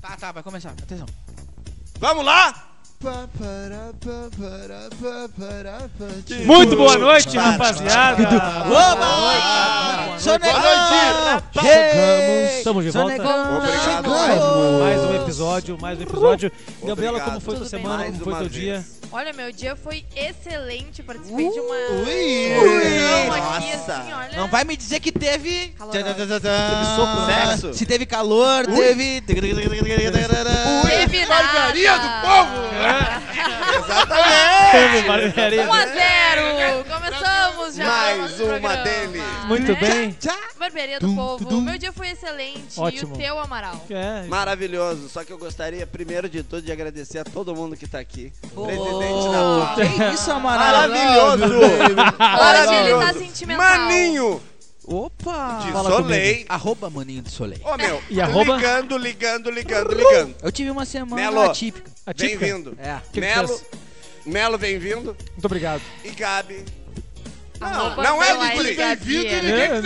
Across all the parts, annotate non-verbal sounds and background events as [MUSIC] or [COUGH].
Tá, tá, vai começar. Atenção. Vamos lá? Muito boa noite, rapaziada. Oba! Sonegão! Chegamos. Estamos de volta. Obrigado, mais um episódio, mais um episódio. Gabriela, como foi tua semana? Como foi teu vez. dia? Olha, meu dia foi excelente. Participei de uma. Ui! reunião aqui, Nossa. assim, olha. Não vai me dizer que teve. Calorosa. Teve soco, né? Sexo. Se teve calor, teve. Teve nada. Barbearia do povo! Barbearia. 1 a 0 Começamos já. Mais uma dele. Muito bem. Barbearia do Povo. Meu dia foi excelente. Ótimo. E o teu, Amaral? É, Maravilhoso. Só que eu gostaria, primeiro de tudo, de agradecer a todo mundo que tá aqui. Oh, Presidente da Que isso, Amaral? Maravilhoso! Hoje ele tá Maravilhoso! sentimental. Maninho! Opa! De Fala Soleil. Arroba Maninho do Soleil. Ô, meu. E arroba? Ligando, ligando, ligando, ligando. Eu tive uma semana Melo. atípica. atípica. Bem-vindo. É. que Melo. fez? Melo, bem-vindo. Muito obrigado. E Gabi. Não, Arroba não é Guri. [LAUGHS] É, é, é,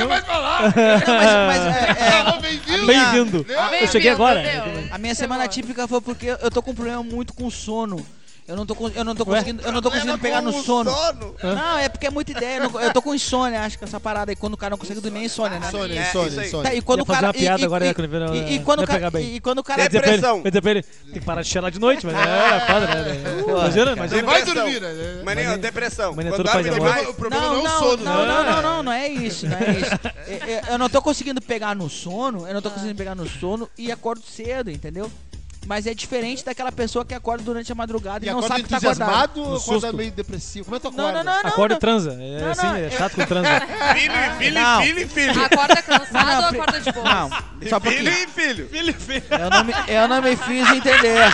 a minha- Bem-vindo. Eu cheguei Bem-vindo, agora. Deus. A minha semana atípica foi porque eu tô com um problema muito com sono. Eu não tô, eu não tô conseguindo, eu não tô conseguindo pegar no sono. sono. Não, é porque é muita ideia. Eu, não- eu tô com insônia, acho que essa parada aí, quando o cara não consegue dormir, é insônia, né? Insônia, Insônia, É, insônia, insônia. Tá, e quando o cara. uma piada e, agora, e, quando ele- e, e quando o cara, pegar bem. e, e quando o cara. Ele- Depressão. ele, tem que parar de cheirar de noite, mas é foda, né? Imagina, imagina. Vai Depressão. dormir, né? Maninho, depressão. Maninho, Quando todo pai dorme demais, O problema Não, não, é não, o sono, não, né? não, não, não, não é isso, não é isso. Eu- não tô conseguindo pegar no sono, eu não tô conseguindo pegar no sono e acordo cedo, entendeu? Mas é diferente daquela pessoa que acorda durante a madrugada e, E não acorda sabe que tá acordado. entusiasmado ou acorda meio depressivo? Como é que tu Não, acorda? não, não, não. Acorda e não. transa. É Não, assim, não, é chato com transa. [LAUGHS] filho, filho, Não. filho e filho. Acorda cansado Não, ou acorda de boa? Não, só Filho e filho. Filho e filho. Eu não, me, eu não me fiz entender.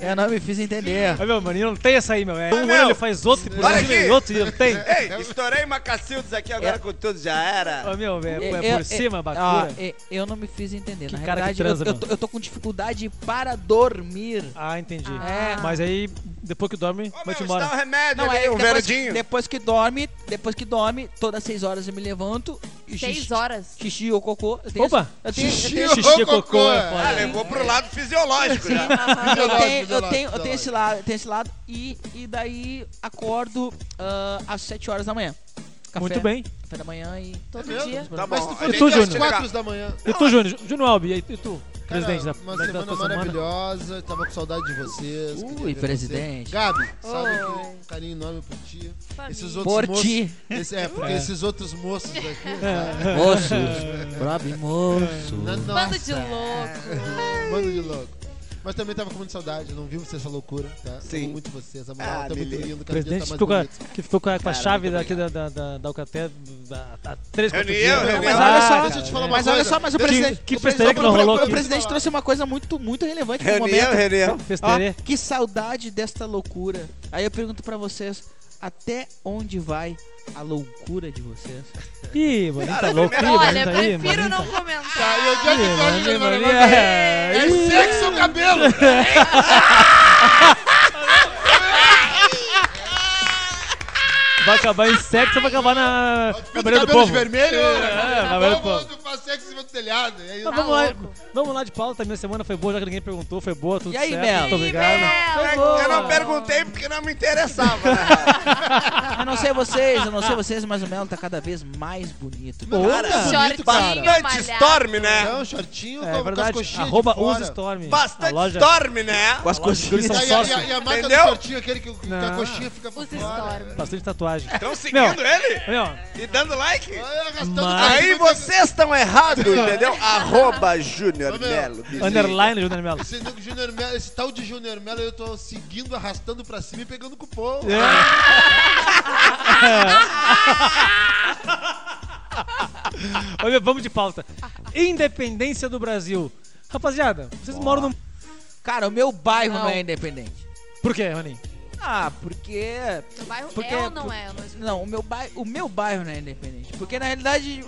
Eu não me fiz entender. Mas, meu, maninho, não tem essa aí, meu. É um meu. ano ele faz outro, por cima e outro, e não tem. Ei, estourei uma Cacildes aqui agora É. com tudo, já era. Ô, meu, é, é por cima, ó, bacura. eu- não me fiz entender. Que Na cara que verdade, transa, eu, tô, eu tô com dificuldade para dormir. Ah, entendi. É. Mas aí, depois que dorme, Ô, vai-te meu, embora. dá um remédio Não, é um depois, verdinho. depois que dorme, depois que dorme, todas seis horas eu me levanto e Seis xixi, horas. xixi ou cocô. Eu tenho Opa! eu tenho, Xixi eu tenho, ou Xixi e cocô, cocô, é é. Ah, levou pro lado fisiológico já. [LAUGHS] eu tenho, eu tenho, eu tenho fisiológico. esse lado, eu tenho esse lado e, e daí acordo ah, às sete horas da manhã. Café, Muito bem. Café da manhã e Todo É dia. Tá Mas bom. tu foi gente tu, vai às. 4 da manhã. E tu, Júnior? Júnior Albi, e tu? Cara, Presidente da, uma da, da semana semana? maravilhosa, tava com saudade de vocês. Ui, presidente. você. Gabi, sabe Oi. que um carinho enorme por ti. Família. Esses outros por moços, ti. esse- é, porque É. esses outros moços aqui. [LAUGHS] É. Moço, pobre moço. Bando de louco. Bando de louco. Mas também tava com muita saudade, não vimos essa loucura, tá? Sim. Amo muito vocês, a moral Ah, tá muito lindo, presidente tá mais ficou com a, que ficou com a, com a chave daqui da, da, da, da Alcatel há, três, quatro Reunião, dias. reunião. Mas olha só, cara, deixa eu te falar uma Mas olha só, mas o Que- presidente. que o festeira presidente- que não rolou O presidente trouxe uma coisa muito, muito relevante Reunião, momento. reunião. Ó, que saudade desta loucura. Aí eu pergunto pra vocês, até onde vai a loucura de vocês? Ih, maninho tá louco. Olha, tá aí, prefiro não tá- comentar. Tá, e é que maninho, ele vai maninho, levar? é. É sexo ou cabelo? [LAUGHS] Vai acabar em sexo ou vai acabar na, beira do cabelo povo? de vermelho? É, na beira do povo. Sexo em cima do telhado. E aí, Mas Tá vamos, lá, vamos lá de pauta, minha semana foi boa, já que ninguém perguntou, foi boa, tudo E aí, certo, Mel? muito obrigado. Foi boa. Eu não perguntei porque não me interessava. né? [LAUGHS] Eu não sei vocês, eu não sei vocês, mas o Melo tá cada vez mais bonito. Meu, Cara, tá bonito, cara. Shortinho, Bastante malhado. storm, né? Um shortinho É com, com as verdade, coxinhas arroba de fora. usa Storm. a Bastante loja, storm, né? Com as coxinhas. são E a, e, a, sócios. e a marca Entendeu? do shortinho, aquele que, que a Não. coxinha fica por Usa fora. Storm. Bastante tatuagem. Estão seguindo ele? E dando like? Aí vocês estão errados, [LAUGHS] entendeu? Arroba Júnior meu. Melo. underline Júnior Melo. Esse, nego Júnior Melo- esse tal de Júnior Melo eu tô seguindo, arrastando pra cima e pegando cupom. [LAUGHS] Olha, vamos de pauta. Independência do Brasil. Rapaziada, vocês moram no... Cara, o meu bairro não, Não. é independente. Por quê, Roninho? Ah, porque. Seu bairro Porque- é ou não é? Não o meu, bairro, o meu bairro não é independente. Porque na realidade,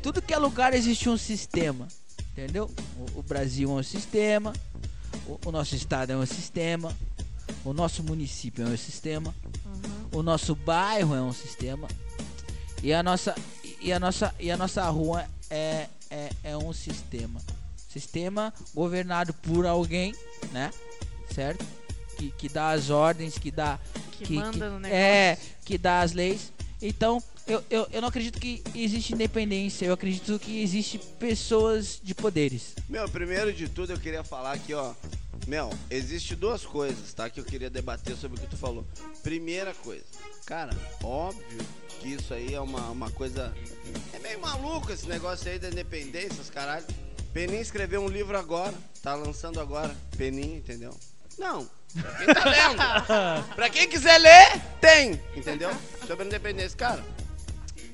tudo que é lugar existe um sistema. Entendeu? O, o Brasil é um sistema, o, o nosso estado é um sistema, o nosso município é um sistema, o nosso bairro é um sistema e a nossa e a nossa e a nossa rua é é, é um sistema, Sistema governado por alguém, né? Certo? Que, que dá as ordens, que dá. Que, manda no negócio. É, que dá as leis. Então, eu, eu, eu não acredito que existe independência, eu acredito que existe pessoas de poderes. Meu, primeiro de tudo eu queria falar aqui, ó. Meu, existe duas coisas, tá? Que eu queria debater sobre o que tu falou. Primeira coisa, cara, óbvio que isso aí é uma, uma coisa. É meio maluco esse negócio aí da independência, os caralho. Peninha escreveu um livro agora, tá lançando agora. Peninha, entendeu? Não. Pra quem tá lendo. [LAUGHS] pra quem quiser ler, tem, entendeu? Sobre a independência. Cara,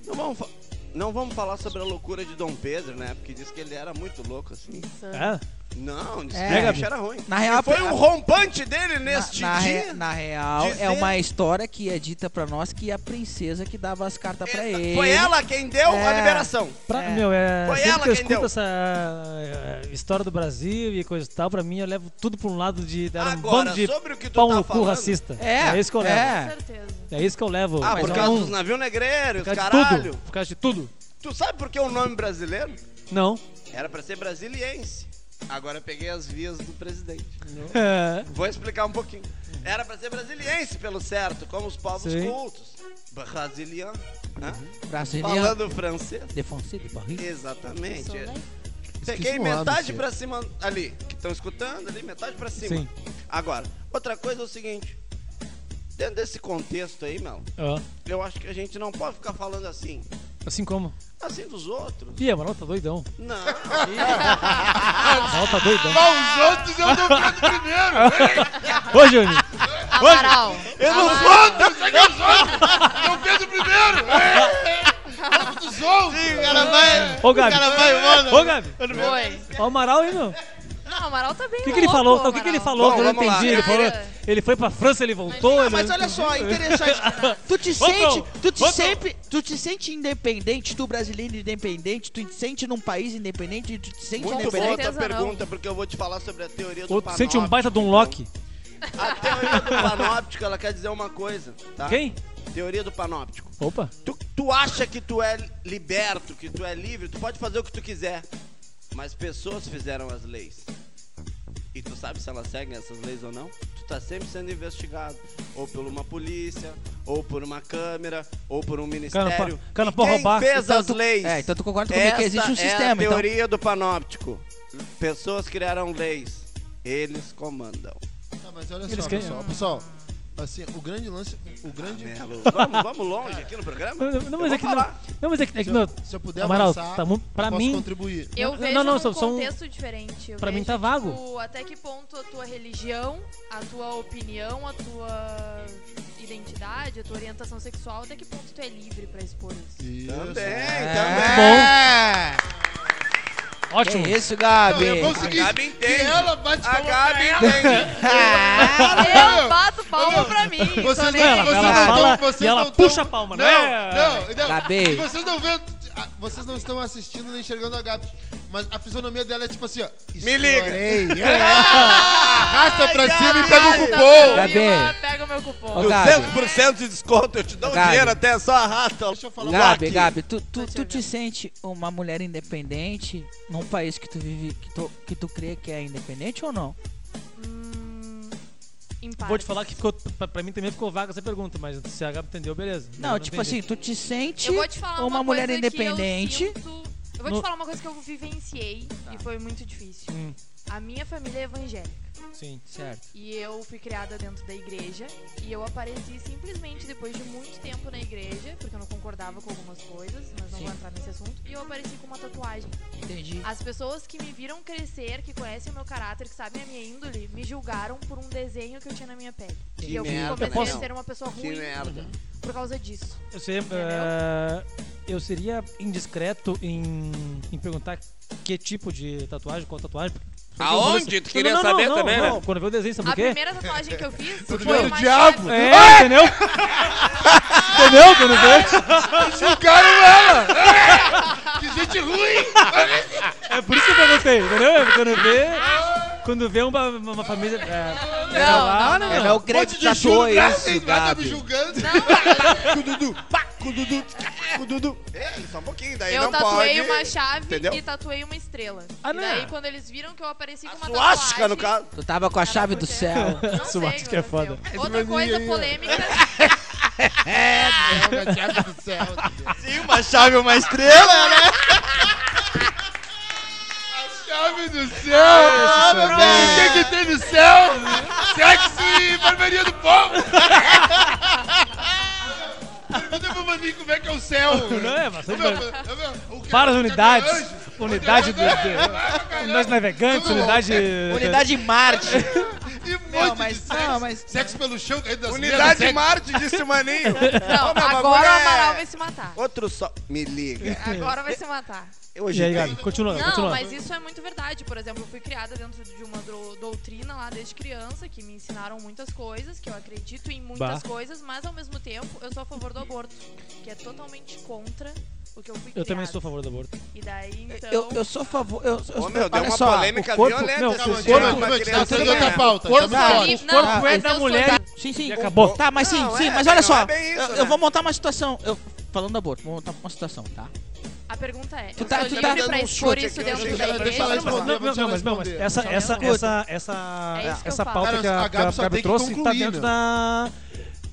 não vamos, fa- não vamos falar sobre a loucura de Dom Pedro, né? Porque diz que ele era muito louco, assim. É? Não, disse É, que o Gabi. bicho era ruim. Na real, foi a- um rompante dele Na, neste na, re- dia. na real, dizer- é uma história que é dita pra nós que a princesa que dava as cartas pra ele. Foi ela quem deu a É. liberação. Pra, É. Meu, é. Foi ela que eu quem escuto deu. essa eh, história do Brasil e coisa e tal, pra mim eu levo tudo pra um lado de. Era um Agora, bando de sobre o que tu pau tá no cu falando. racista. É, isso que eu levo. é. Com certeza. É isso que eu levo. Ah, por causa não- dos navios negreiros, Por causa de caralho. tudo. Por causa de tudo. Tu sabe por que o nome brasileiro? Não. Era pra ser brasiliense. Agora eu peguei as vias do presidente. É. Vou explicar um pouquinho. Era pra ser brasiliense, pelo certo, como os povos Sim. cultos. Brasiliano. Brasiliano. Falando francês. De Fonseca, de Barriga. Exatamente. Né? Peguei metade pra cima ali, que estão escutando ali, metade pra cima. Sim. Agora, outra coisa é o seguinte. Dentro desse contexto aí, Mel, eu acho que a gente não pode ficar falando assim. Assim como. Assim dos outros. Ih, a Amaral tá doidão. Não. A Amaral tá doidão. Mas os outros eu dou Pedro primeiro. Ô, Júnior. Amaral. Eu não Amaral. Dom Pedro primeiro. Vamos dos outros. Sim, o cara vai. Ô, Gabi. O cara vai embora. Ô, Gabi. Foi. Ó, o Amaral aí, meu. Não, o Amaral tá bem O que, que ele louco, falou? O que, que ele falou? Bom, que eu não vamos lá. entendi. Ele, falou, Cara. ele foi pra França, ele voltou. ele... Mas olha só, [LAUGHS] interessante. tu te Outro, sente, tu te outro. sempre, tu te sente independente, tu brasileiro independente, tu te sente num país independente, tu te sente Muito boa a independente. tua certeza não. pergunta, porque eu vou te falar sobre a teoria do Ou panóptico. sente um baita de um Loki. A teoria do panóptico, ela quer dizer uma coisa, tá? Quem? Teoria do panóptico. Opa. Tu, tu acha que tu é liberto, que tu é livre, tu pode fazer o que tu quiser. Mas pessoas fizeram as leis. E tu sabe se elas seguem essas leis ou não? Tu tá sempre sendo investigado. Ou por uma polícia, ou por uma câmera, ou por um ministério. E pra quem roubar. fez Então as tu- leis? É, então tu concorda comigo que existe um Essa é a sistema, então. teoria do panóptico. Pessoas criaram leis. Eles comandam. Tá, mas olha Eles só, querem- pessoal. Pessoal, assim, o grande lance, o grande... Melo, vamos, vamos longe aqui no programa? Não, não, mas é que não. Não, mas é que, é que Se eu, se eu puder Amaral, avançar, tá pra posso mim- contribuir. Eu Não, vejo não, não, são- contexto diferente. Eu Pra mim tá vago. tipo, até que ponto a tua religião, a tua opinião, a tua identidade, a tua orientação sexual, até que ponto tu é livre pra expor isso. Isso. Também, É. também. Ótimo. Que isso, Não, Gabi? eu vou o A Gabi que entende. ela bate A palma Gabi entende. Eu [LAUGHS] bato palma pra mim. Vocês não, Ela, vocês ela não fala tão- vocês e ela não puxa tão- a palma, não, não é? Não, não. Gabi. E vocês não vendo, ah, vocês não estão assistindo nem enxergando a Gabi, mas a fisionomia dela é tipo assim, ó. Me liga. estourei. [LAUGHS] Arrasta pra cima e pega o cupom. Gabi. Vila, Pega o meu cupom. Ô, Gabi. 200% de desconto, eu te dou o Gabi. dinheiro até, só arrasta. Deixa eu falar Gabi. Gabi, tu, tu, tu te sente uma mulher independente num país que tu vive, que tu, que tu crê que é independente ou não? Em Vou te falar que ficou, pra, pra mim também ficou vaga essa pergunta, mas se a Gabi entendeu, beleza. Não, tipo entendi. assim, tu te sente Eu vou te falar uma, uma, mulher independente. Eu, sinto- eu vou No- te falar uma coisa que eu vivenciei e foi muito difícil. Hum, A minha família é evangélica sim. Certo. e eu fui criada dentro da igreja e eu apareci simplesmente depois de muito tempo na igreja, porque eu não concordava com algumas coisas, mas não Sim. vou entrar nesse assunto, e eu apareci com uma tatuagem. Entendi. As pessoas que me viram crescer, que conhecem o meu caráter, que sabem a minha índole, me julgaram por um desenho que eu tinha na minha pele. Que e eu merda, comecei Mel. a ser uma pessoa Que ruim merda. por causa disso. Eu, sei, eh, eu seria indiscreto em, em perguntar que tipo de tatuagem, qual tatuagem. Aonde? Tu Não, queria não, não, saber não, também, não. né? Quando eu vi o desenho, sabe A o quê? primeira tatuagem que eu fiz Tudo [LAUGHS] foi uma do diabo. É, entendeu? [LAUGHS] entendeu? Quando vê? Julgaram ela. que gente ruim. É por isso que eu perguntei, entendeu? Quando vê, quando vê uma, uma família. É, Não, não, né, É, meu? meu Um Greg monte de tatuou julgar, isso, tem nada me Gabi. julgando. O Dudu. [LAUGHS] Pá, com o Dudu. o Dudu. É, só um pouquinho, daí Eu não tatuei pode. uma chave entendeu? e tatuei uma estrela. Ah, e não. daí, quando eles viram que eu apareci com uma Suástica, tatuagem... no caso. Tu tava com a chave do céu. Não sei, Suástica é foda. Outra coisa polêmica... [LAUGHS] É, a chave do céu. Sim, uma chave, uma estrela, né? A chave do céu! Ah, meu Deus! O que, que tem no céu? Sexy barbearia do povo! [LAUGHS] Pergunta pro Maninho como é que é o céu. [LAUGHS] Não é, bastante. Meu, meu, meu, o que- Várias o que é unidades. Unidade de, O que é de, anjo? unidade navegantes, unidade. Unidade Marte. [LAUGHS] Mas- de sexo. não, mas- Sexo pelo chão, caindo das Unidade mesas, Marte, disse o Maninho. [LAUGHS] Não, Ô, agora o é- Amaral vai se matar. Outro só. Me liga. Agora vai se matar. Eu E aí, hoje Gabi, continua, Não, continua. mas isso é muito verdade. Por exemplo, eu fui criada dentro de uma dro- doutrina lá desde criança, que me ensinaram muitas coisas, que eu acredito em muitas Bah. coisas, mas ao mesmo tempo eu sou a favor do aborto, que é totalmente contra o que eu fui Eu também criada. sou a favor do aborto. E daí, então... Eu, eu sou a favor. Eu, eu, Ô, meu, deu olha uma só, polêmica o corpo- violenta não, esse dia calma, criança tá do outra Maninho. pauta. corpo- o corpo é eu da sou mulher Sim, sim. E acabou. Tá, mas sim, Não, sim, é, mas olha não só. é isso, eu, né? eu vou montar uma situação. Eu, falando do aborto, vou montar uma situação, tá? A pergunta é, Tu eu tá- sou tu livre tá pra expor isso eu dentro da igreja? Não, não, não, mas, não, mas essa, essa, escuta. essa, essa, É eu essa pauta Cara, que a, Gabi trouxe tá dentro meu. da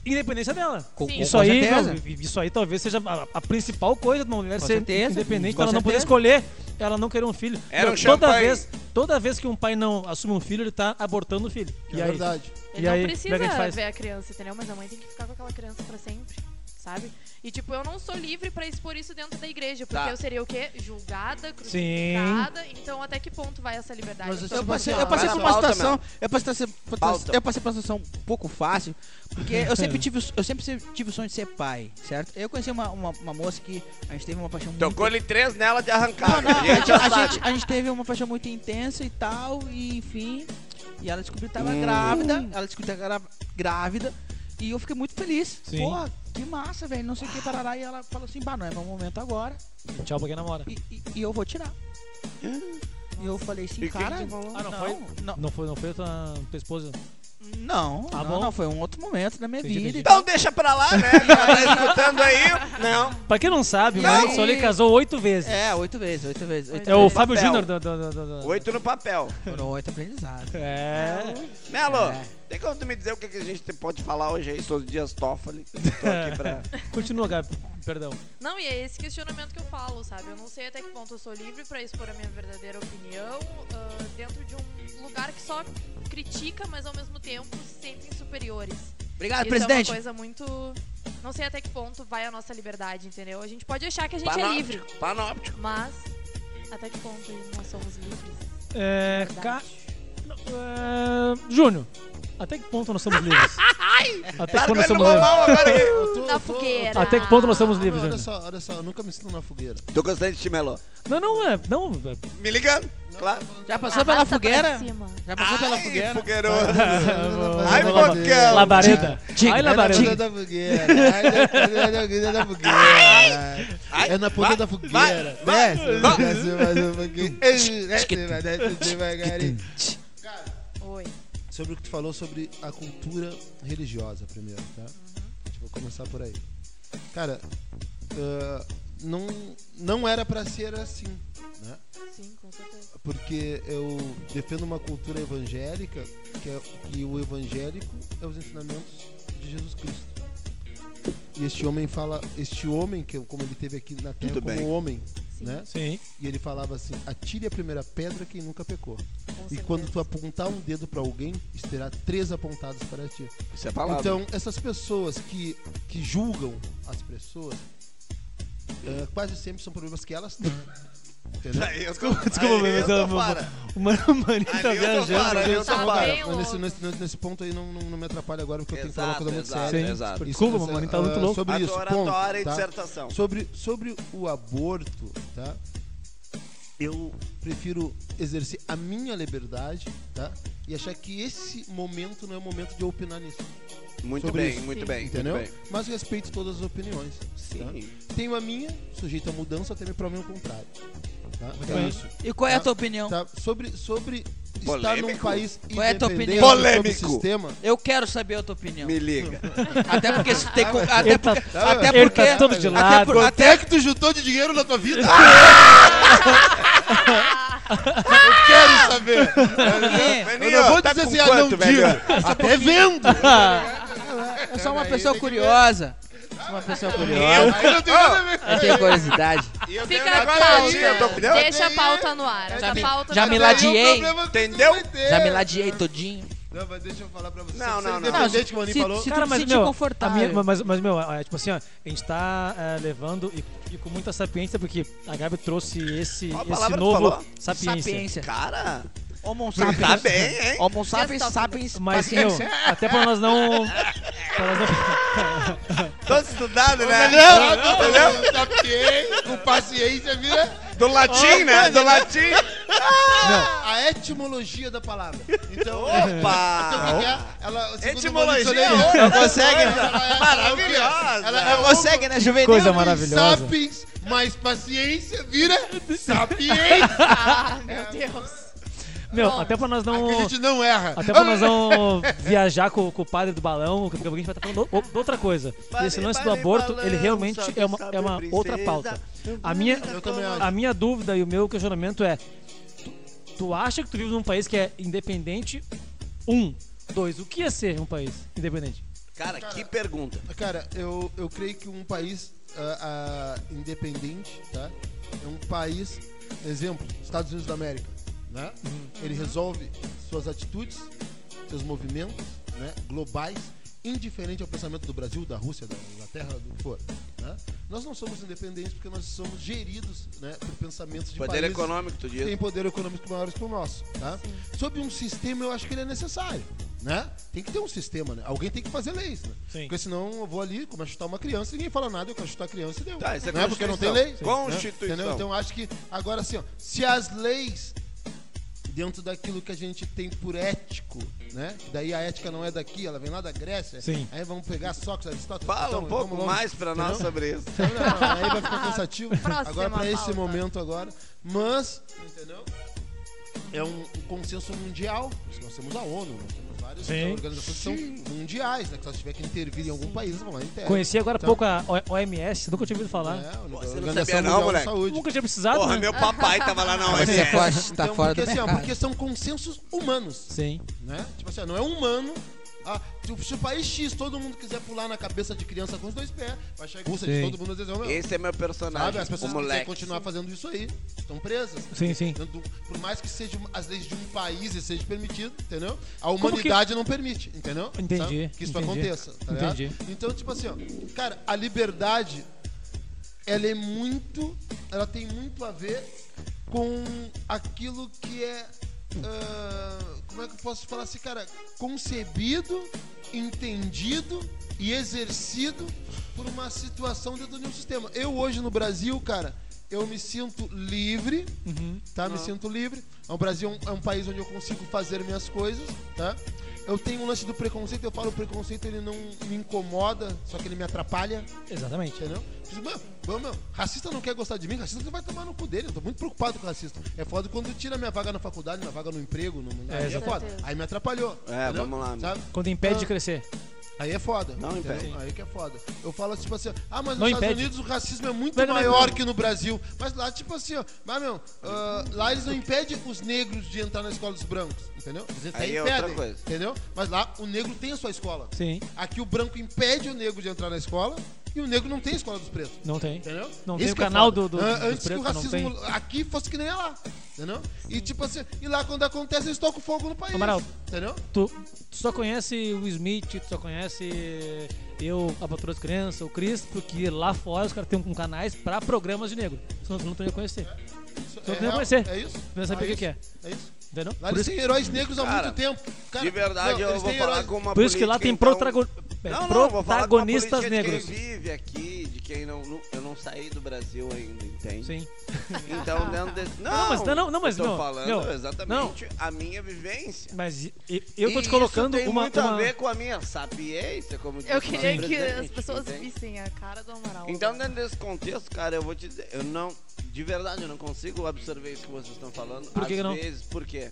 independência dela. Com, Sim. com Isso aí, certeza. isso aí talvez seja a, a principal coisa de uma mulher Com ser certeza, independente, com ela não poder certeza. escolher, ela não querer um filho. Era um toda champanhe. vez, toda vez que um pai não assume um filho, ele tá abortando o filho. É e aí? verdade. Ele E aí, não como é precisa ver a criança, entendeu? Mas a mãe tem que ficar com aquela criança pra sempre, sabe? E tipo, eu não sou livre pra expor isso dentro da igreja, porque Tá. eu seria o quê? Julgada, crucificada. Então até que ponto vai essa liberdade? Mas Eu passei, eu passei por uma pauta, situação. Eu passei, eu passei por uma situação um pouco fácil, porque eu sempre tive, o- eu sempre tive o sonho de ser pai, certo? Eu conheci uma, uma, uma moça que a gente teve uma paixão muito Tocou-lhe três nela de Não, arrancada. não, a [LAUGHS] gente a, gente, a gente teve uma paixão muito intensa e tal, e enfim. E ela descobriu que tava Hum. grávida. Ela descobriu que era grávida. E eu fiquei muito feliz. Sim. Porra, que massa, velho. Não sei o que, parará. E ela falou assim: bah, não é meu momento agora. Tchau pra quem namora. E, e- e eu vou tirar. E eu falei assim, E cara. que tu falou? Ah, não, não, foi? Não, Não foi, não foi a tua, tua esposa? não, Ah, não, bom. não, foi um outro momento da minha Entendi, vida. entendi. e. Então deixa pra lá, né? Tá [LAUGHS] escutando aí? Não. Pra quem não sabe, o E aí? Casou oito vezes. É, oito vezes, oito vezes. Oito É o vezes. Fábio papel. Júnior do, do, do, do- do- Oito no papel. Foram oito aprendizados. É. Melo, É. tem como tu me dizer o que, que a gente pode falar hoje aí sobre os dias Toffoli? Tô aqui pra... [LAUGHS] Continua, Gabi. Perdão. Não, e é esse questionamento que eu falo, sabe? Eu não sei até que ponto eu sou livre pra expor a minha verdadeira opinião ah, dentro de um lugar que só critica, mas ao mesmo tempo se sentem superiores. Obrigado, Isso presidente. é uma coisa muito. Não sei até que ponto vai a nossa liberdade, entendeu? A gente pode achar que a gente é Panóptico, livre, Panóptico. mas até que ponto nós somos livres? É. Ca... É, Júnior, até que ponto nós somos livres? Até que ponto nós somos livres? Eu tô- Na eu tô- fogueira. Até que ponto nós somos Não, livres, olha só, olha só, eu nunca me sinto na fogueira. Tô gostando de ti, Melo. Não, não é. Não. Me ligando, claro. Já passou pela Arrasta pra fogueira? cima. Já passou pela Ai, fogueira? fogueiroso. Ai, Ai, bocão. Labareda. Diga, Ai, É na labareda. ponta da fogueira. Ai, na- na ponta da fogueira. Ai, É na ponta vai, da fogueira. vai, Desce, vai. desce mais um pouquinho. Desce, vai, desce devagarinho. Sobre o que tu falou sobre a cultura religiosa primeiro, tá? A gente vai começar por aí. Cara, ah, não, não era pra ser assim, né? Sim, com certeza. Porque eu defendo uma cultura evangélica que, é, que o evangélico é os ensinamentos de Jesus Cristo. E este homem fala, este homem que como ele teve aqui na Terra Tudo como bem. homem, Sim. né? Sim. E ele falava assim: atire a primeira pedra quem nunca pecou. Com E certeza. quando tu apontar um dedo pra alguém, terá três apontados para ti. Isso é palavra. Então, essas pessoas que, que julgam as pessoas, eh, quase sempre são problemas que elas têm. Entendeu? Aí eu tô, Desculpa, aí mas eu. O Mano Maninho tá Ali viajando. ali eu tô Tá bem Mas nesse, louco. nesse, nesse ponto aí não, não, não me atrapalha agora, porque eu tenho que falar uma coisa muito exato, séria. Sim. exato. Desculpa, Isso, o Maninho tá muito louco. Sobre A isso, ponto, e tá? dissertação. Sobre, sobre o aborto, tá? Eu prefiro exercer a minha liberdade, tá? E achar que esse momento não é o momento de eu opinar nisso, Muito sobre bem, isso. muito Sim. bem, entendeu? muito bem. Mas respeito todas as opiniões. tá? Sim. Tenho a minha, sujeita a mudança, até me provem o contrário. Tá? Muito É bem. isso. E qual é a Tá. tua opinião? Tá? Sobre, sobre estar num Polêmico? país Qual é a tua independente opinião? Polêmico. sistema. Eu quero saber a tua opinião. Me liga. Até porque se tem. co- Até tá- porque. Até ele porque. tá todo de até lado. por- Quanto até- é que tu juntou de dinheiro na tua vida? [LAUGHS] Eu quero saber. Eu não vou tá dizer com assim, ah, não quanto, velho? digo. Até vendo. Eu sou uma pessoa curiosa. Uma pessoa curiosa. Não nada a ver. Eu tenho curiosidade. E eu tenho Fica um a pauta. a tua opinião? Deixa a pauta no ar. Essa me- pauta já tá me no ar. ladiei. Problema Entendeu? vai ter. Já me ladiei todinho. Não, mas deixa eu falar pra você. Não, Você não, não. independente, que o Maninho se- falou. se- Cara, tu mas, meu, confortável. a minha- mas, mas, meu, é, tipo assim, ó, a gente tá é, levando e, e com muita sapiência, porque a Gabi trouxe esse, Qual a esse palavra tu novo falou? sapiência. Sapiência. Cara, Homo tá sapiens. bem, hein? Homo sapiens, sapiens, Mas, meu, até pra nós não. pra nós não [LAUGHS] Todo estudado, né? Entendeu? Sapiei, com paciência, vira Do latim, né? Do latim. a etimologia da palavra. Então, então o Opa! que que é? Ela, Etimologia é consegue, é- Maravilhosa. Ela é Consegue, né, juvenil? Coisa Homo maravilhosa. Sapiens mais paciência vira sapiência. [LAUGHS] Ah, meu Deus. Meu, Bom, até pra nós não. A gente não erra. Até pra nós não [LAUGHS] viajar com, com o padre do balão, que daqui a pouco a gente vai estar falando o- de outra coisa. Esse lance do aborto, balão, ele realmente é uma, é uma princesa. outra pauta. A minha, Eu também acho. a minha dúvida e o meu questionamento é: tu, tu acha que tu vive num país que é independente? Um. Dois, o que é ser um país independente? Cara, que pergunta. Cara, eu, eu creio que um país ah, ah, independente, tá? É um país, exemplo, Estados Unidos da América, né? Ele resolve suas atitudes, seus movimentos, né? Globais, indiferente ao pensamento do Brasil, da Rússia, da Inglaterra, do que for. Né? Nós não somos independentes porque nós somos geridos, né? Por pensamentos de Poder países econômico, tu diz? tem poder econômico maiores que o nosso, tá? Sob um sistema, eu acho que ele é necessário, né? Tem que ter um sistema, né? Alguém tem que fazer leis, né? Sim. Porque senão eu vou ali, começo a chutar uma criança, ninguém fala nada, eu quero chutar a criança e deu. Tá, isso é não é porque não tem lei. né? Constituição. Entendeu? Então eu acho que, agora assim, ó, se as leis dentro daquilo que a gente tem por ético, né? Daí a ética não é daqui, ela vem lá da Grécia. Sim. Aí vamos pegar Sócrates, Aristóteles. Fala Platão, um pouco longe, mais pra nós sobre isso. Não, não, aí vai ficar cansativo. [LAUGHS] Próxima agora pra esse momento agora. Mas, entendeu? É um, um consenso mundial. Nós temos a ONU, nós temos várias Sim. organizações que são mundiais, né? Que se tiver que intervir em algum país, vão lá intervêm. Conheci agora há Então, pouco a OMS, nunca tinha ouvido falar. É, Pô, você não sabia não, moleque? Saúde. Nunca tinha precisado, Porra, né? meu papai tava lá na Você OMS. pode tá Então, fora porque, do assim, ó, [LAUGHS] porque são consensos humanos, Sim. né? Tipo assim, ó, não é humano. Ah, se- se o país X todo mundo quiser pular na cabeça de criança com os dois pés, vai chegar a de todo mundo dizer, ô, meu, Esse é meu Sabe? personagem, As o pessoas que querem moleque. continuar fazendo isso aí estão presas. Sim, sim. Dentro por mais que as leis de um país e seja permitido, entendeu? A Como que- humanidade não permite, entendeu? Entendi, Sabe? Que isso entendi. aconteça. Tá ligado? Entendi. Então, tipo assim, ó, cara, a liberdade ela é muito. Ela tem muito a ver com aquilo que é. Ah, como é que eu posso falar assim, cara? Concebido, entendido e exercido por uma situação dentro de um sistema. Eu hoje no Brasil, cara, eu me sinto livre, Uhum. tá? Me sinto livre. O Brasil é um, é um país onde eu consigo fazer minhas coisas, tá? Eu tenho um lance do preconceito, eu falo o preconceito ele não me incomoda, só que ele me atrapalha, Exatamente. entendeu? Meu, meu, meu, racista não quer gostar de mim, racista vai tomar no cu dele. Eu tô muito preocupado com o racista. É foda quando tira minha vaga na faculdade, minha vaga no emprego, no, aí é foda. Aí me atrapalhou. É, entendeu? vamos lá, meu. Sabe? Quando impede de Ah, crescer. Aí é foda. Não entendeu? impede. Aí que é foda. Eu falo tipo assim, ah, mas Não nos Estados impede. Unidos o racismo é muito Pega na maior mão. que no Brasil. Mas lá, tipo assim, ó, mas, meu, ah, lá eles não impedem os negros de entrar na escola dos brancos, entendeu? Eles até Aí é outra impedem, coisa. entendeu? Mas lá o negro tem a sua escola. Sim. Aqui o branco impede o negro de entrar na escola e o negro não tem a escola dos pretos. Não tem. Entendeu? Não Isso tem o é canal do- do- Antes que o não racismo aqui fosse que nem é lá. Entendeu? E tipo assim, e lá quando acontece, eles tocam fogo no país. Amaral. Entendeu? Tu, tu só conhece o Smith, tu só conhece eu, a patroa das crianças, o Chris, porque lá fora os caras têm um canais pra programas de negro. Senão tu não tu ia conhecer. Isso Só é tem que real, conhecer. É isso? Não ia saber é o que é. É isso. Entendeu? Lá Por eles isso, têm heróis negros há Cara, muito tempo. Cara, de verdade, não, eu vou falar heróis- com uma por isso que lá tem então- protago- é, Não, não, vou falar com uma protagonistas política de negros. quem vive aqui, de quem não, não- eu não saí do Brasil ainda, entende? Sim. [LAUGHS] Então, dentro desse. Não, Não, mas- não, não, mas eu tô não, falando não, exatamente a minha vivência. Mas e- e- eu tô E te colocando isso tem uma. muito uma- a ver com a minha sapiência, como disse Eu queria que as pessoas entende? vissem a cara do Amaral. Então, dentro desse contexto, cara, eu vou te dizer, eu não, de verdade, eu não consigo absorver isso que vocês estão falando. Por que às que não? vezes, por quê?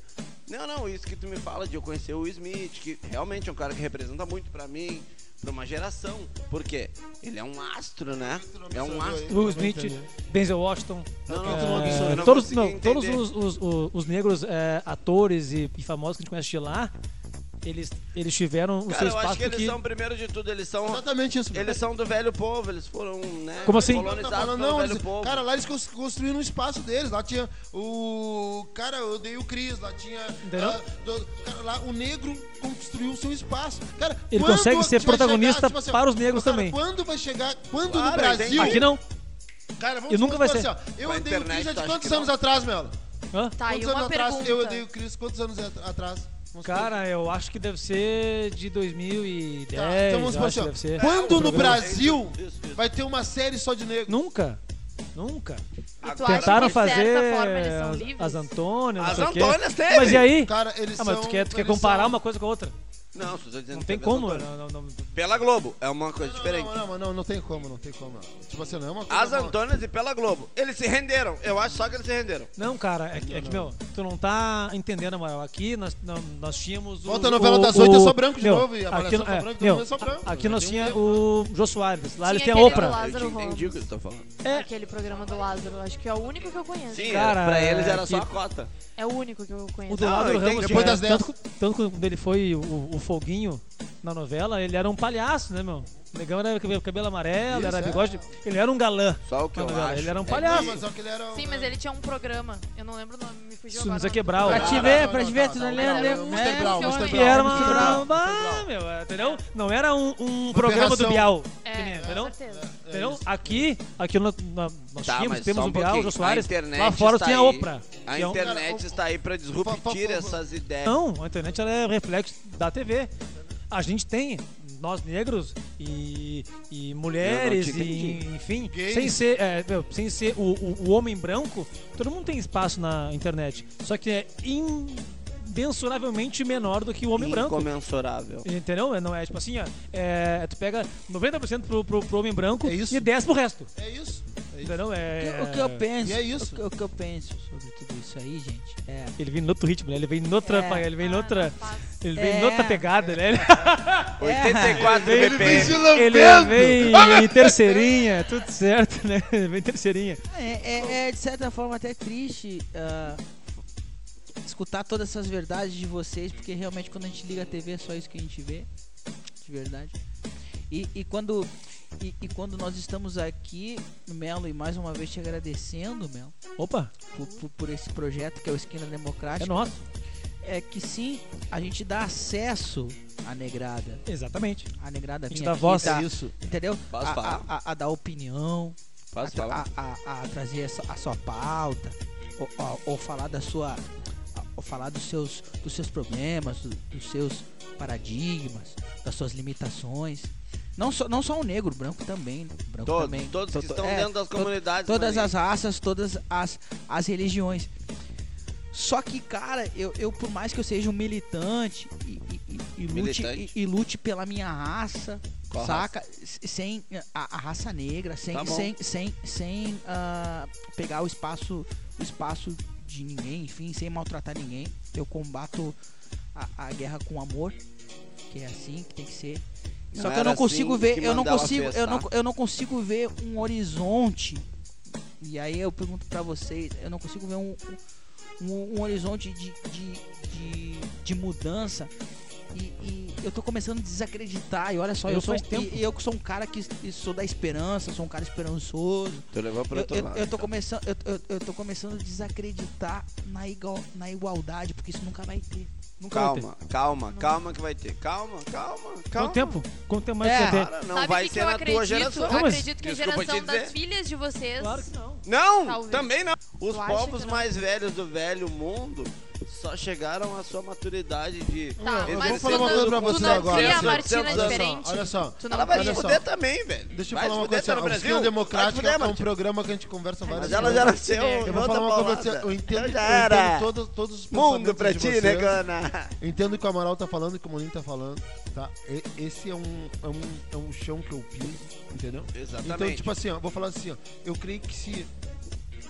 Não, não, isso que tu me fala de eu conhecer o Smith, que realmente é um cara que representa muito pra mim, pra uma geração. Por quê? Ele é um astro, né? É um astro. Will Smith, Denzel Washington. Não, não, é, não- não todos todos os, os- os negros é, atores e, e famosos que a gente conhece de lá, eles, eles tiveram o Cara, seu eu acho espaço que eles porque... são, primeiro de tudo, eles são. Exatamente isso. Eles são do velho povo, eles foram, né? Como assim? Tá Colonizados falando, pelo não, velho eles- povo. cara, lá eles cons- construíram um espaço deles. Lá tinha o. Cara, eu dei o Cris, lá tinha. Entendeu? ah, do- cara, lá o negro construiu o seu espaço. Cara, Ele consegue a ser protagonista chegar, tipo para os negros cara, também. Quando vai chegar. Quando Claro, no Brasil. Aqui não. Cara, vamos E nunca vai ser. assim, ó, eu odeio o Cris tu de quantos que anos não? atrás, Melo? Hã? Tá, e quantos uma anos atrás pergunta. eu odeio o Cris? Quantos anos at- atrás? Vamos. Cara, eu acho que deve ser de 2010. Tá, então vamos assim, deve ser. Quando no. Brasil Isso, isso. vai ter uma série só de negro? Nunca. Nunca. Tu Tentaram fazer forma, as, Antônias, não As sei o quê. Antônias teve. Mas e aí? Cara, eles Ah, mas são. tu quer, tu quer comparar são- uma coisa com a outra? Não, só tô dizendo Não que tem como. Antônio. Não, não, não. Pela Globo, é uma coisa Não, diferente. Não, não, não, não tem como, não tem como. Tipo assim, não é uma coisa. As Antônias e pela Globo. Eles se renderam. Eu acho só que eles se renderam. Não, cara, é, que- é que, meu, tu não tá entendendo, Amaral. Aqui nós, não- nós tínhamos o. Volta a novela o- das oito, é o- só branco de meu, novo, e a aqui, Malhação só é, branco, meu, não é só branco, Aqui não nós tem tinha um o Jô Soares. Lá ele Tinha tem a aquele Oprah. do Lázaro eu entendi o que eles estão falando. É, Aquele programa do Lázaro, acho que é o único que eu conheço. Sim, Cara, pra eles era é só a que- cota. É o único que eu o conheço. do Não, eu entendi. Ramos. Depois tinha- das dez. tanto, tanto quando ele foi o, o Folguinho na novela, ele era um palhaço, né, meu? O negão era cabelo, cabelo amarelo, Isso, era é. bigode. Ele era um galã. Só o que eu acho. Ele era um é palhaço. Mas só que ele era. um- Sim, mas ele tinha um programa. Eu não lembro o nome, me fugiu Isso não agora. ó. Pra te ver, não, pra não, te ver, tu não lembra. tá, Mr. É, Brown. Mr. Que Brown, era uma. Brown. meu, entendeu? Não era um, um programa do. Bial. É, entendeu? Entendeu? Aqui, aqui no- na- nós Tá, tínhamos, mas temos o um Bial, o. Jô Soares. Lá fora tinha a. Oprah. A é internet está aí pra disruptir essas ideias. Não, a internet é reflexo da TV. A gente tem, nós negros e, e mulheres, e, enfim, Gays. sem ser, é, meu, sem ser o, o- o homem branco, todo mundo tem espaço na internet. Só que é imensuravelmente menor do que o homem branco. Incomensurável. Entendeu? Não é tipo assim, ó. É, tu pega 90% pro, pro, pro homem branco É isso. e 10% pro resto. É isso. É. Entendeu? É, O que eu penso, é isso. O, que, o que eu penso sobre tudo isso aí, gente, é. Ele vem em outro ritmo, né? Ele vem em outra. É. Ele vem em Ah, outra. Ele vem em É. outra pegada, né? [LAUGHS] 84 Ele BPM. se Ele lambendo. vem [LAUGHS] em terceirinha, tudo certo, né? [LAUGHS] Ele vem em terceirinha. É, é- é, de certa forma até triste ah, escutar todas essas verdades de vocês, porque realmente quando a gente liga a TV é só isso que a gente vê, de verdade. E, e quando e, e quando nós estamos aqui, Melo, e mais uma vez te agradecendo, Melo, Opa, por, por, por esse projeto que é o Esquina é Democrática, nosso. é que sim, a gente dá acesso à negrada. Exatamente. A negrada A gente vem dá aqui voz. dá- É isso. entendeu? Posso a, falar? a- a- a dar opinião, Posso a, falar? a- a- a trazer essa- a sua pauta, ou, ou- ou falar da sua. Ou falar dos seus, dos seus problemas, do- dos seus paradigmas, das suas limitações. Não só, não só o negro, o branco também. né? O branco Todos, também. todos que To- estão é, dentro das to- comunidades. Todas mas- as raças, todas as, as religiões. Só que, cara, eu, eu por mais que eu seja um militante e, e- e- e lute, Militante. e, lute pela minha raça, Qual saca? S- Sem a, a raça negra, sem, Tá sem, sem, sem ah, pegar o espaço, o espaço de ninguém, enfim, sem maltratar ninguém. Eu combato a, a guerra com amor, que é assim que tem que ser. Não Só que eu não consigo assim ver, eu não consigo, eu não, eu não consigo ver um horizonte. E aí eu pergunto pra vocês, eu não consigo ver um, um, um horizonte de, de, de, de mudança. E, e eu tô começando a desacreditar. E olha só, Eu eu, sou, e, eu que sou um cara que sou da esperança, sou um cara esperançoso. Tu levou pro Eu, outro eu, lado. eu tô então. começando, eu, eu, eu tô começando a desacreditar na, igual, na igualdade, porque isso nunca vai ter. Nunca vai ter. Calma, calma, calma que vai ter. Calma, calma, calma. Quanto tempo? Quanto tempo mais É. que vai ter? Cara, não Sabe vai o que ser que na acredito? tua geração. Eu Não, acredito que a geração das dizer. filhas de vocês. Claro que não. Não, Talvez. também não. Os povos não? mais velhos do velho mundo só chegaram à sua maturidade de. Tá, Eu mas vou falar uma coisa pra vocês não agora, cria a assim, Martina olha só, diferente. Olha só. Tu não Ela vai se fuder também, velho. Deixa eu falar uma coisa. assim, Brasil. Se Democrática é um programa que a gente conversa várias Mas ela vezes. já nasceu. É. Eu vou falar uma coisa pra você. Eu entendo, eu Já era. entendo todos, todos os Mundo pra ti, né, Gana? Entendo o que o Amaral tá falando e o que o Molinho tá falando, tá? Esse é um, é um, é um chão que eu piso, entendeu? Exatamente. Então, tipo assim, ó, vou falar assim, ó. Eu creio que se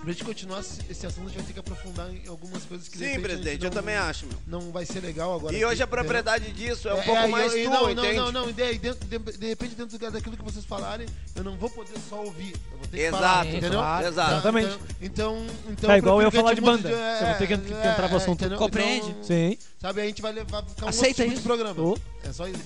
Pra gente continuar esse assunto, a gente vai ter que aprofundar em algumas coisas que de Sim, presidente, eu não- também acho, meu. Não vai ser legal agora. E aqui, hoje a entendeu? propriedade disso é um É, pouco é, mais eu- tua, não, entende? Não, não, não, dentro, de, de repente dentro da- daquilo que vocês falarem, eu não vou poder só ouvir. Eu vou ter que Exato, falar, entendeu? claro. Exato. Exatamente. Então, então Tá igual eu falar de banda. Eu vou ter que é, entrar pro é, assunto. entendeu? Compreende? Então, Sim. sabe, a gente vai levar ficar um Aceita outro tipo isso? de programa. Ô. É só isso.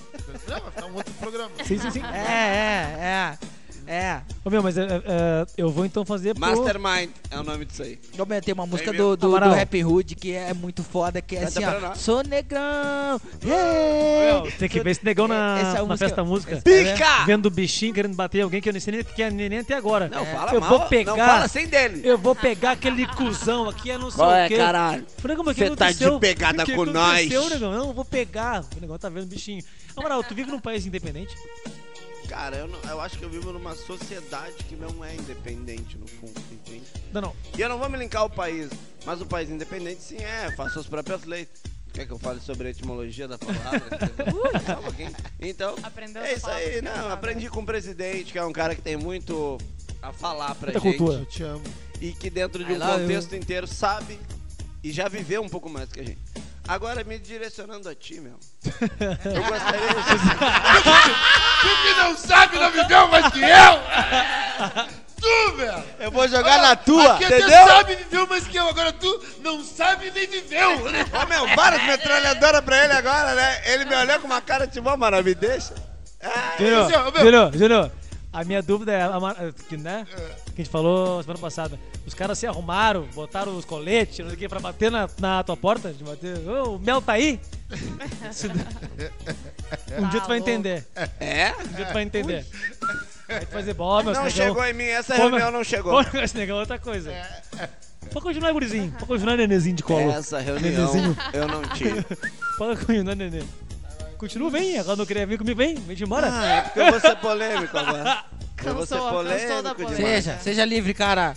Não, vai ficar um outro programa. Sim, sim, sim. [LAUGHS] É, é, é. É. Ô, meu, mas é, é, eu vou então fazer pro... Mastermind é o nome disso aí. Eu tem uma música do, do, do Rap Hood que é muito foda, que é Canta assim, ó. Sou negrão. Hey! Meu, tem que ver esse negão na, é na música- festa música. Pica! Vendo o bichinho querendo bater alguém que eu nem sei nem que é nem até agora. Não, É. fala eu mal. vou pegar. Não fala sem dele. Eu vou pegar aquele cuzão aqui, é não sei Qual o é, quê. caralho? Falei, como é que Cê tá de pegada que com aconteceu, nós? negão? Não, eu vou pegar. O negão tá vendo o bichinho. Amaral, tu vive num país independente? Cara, eu, não- eu acho que eu vivo numa sociedade que não é independente, no fundo, entende? Não, não. E eu não vou me linkar ao país, mas o país independente sim é, faz suas próprias leis. Quer que eu fale sobre a etimologia da palavra? Só um pouquinho. Então, Aprendeu é isso aí. Não, aprendi com o presidente, que é um cara que tem muito a falar pra Muita gente. cultura. Eu te amo. E que dentro de um contexto inteiro sabe e já viveu um pouco mais que a gente. Agora, me direcionando a ti, meu. Eu gostaria Tu que não sabe, não viveu mais que eu! Tu, velho! Eu vou jogar na tua, Aqui até entendeu? sabe viveu mais que eu, agora tu não sabe nem viveu! Ô meu, várias metralhadoras pra ele agora, né? Ele me olhou com uma cara de bom, mano, me deixa. Ah, Júnior, Júnior, Júnior, a minha dúvida é, que, né, que a gente falou semana passada, os caras se arrumaram, botaram os coletes, não sei o que, pra bater na, na tua porta, de bater, ô, o Mel tá aí? [LAUGHS] Um dia tu vai louco. entender, É? um dia tu vai entender. Aí tu vai dizer, bó, meu, Não negão, chegou em mim, essa Pô, reunião meu- não chegou. pô, esse negão é outra coisa. Pode continuar, gurizinho, pode continuar, nenenzinho de colo. Essa reunião Nenezinho. eu não tive. [LAUGHS] Pode continuar, nenê. Continua, vem, agora não queria vir comigo, vem, vem de embora. Ah, é porque eu vou ser polêmico agora. [LAUGHS] Cansou, cansou da polêmica. Seja, seja livre, cara.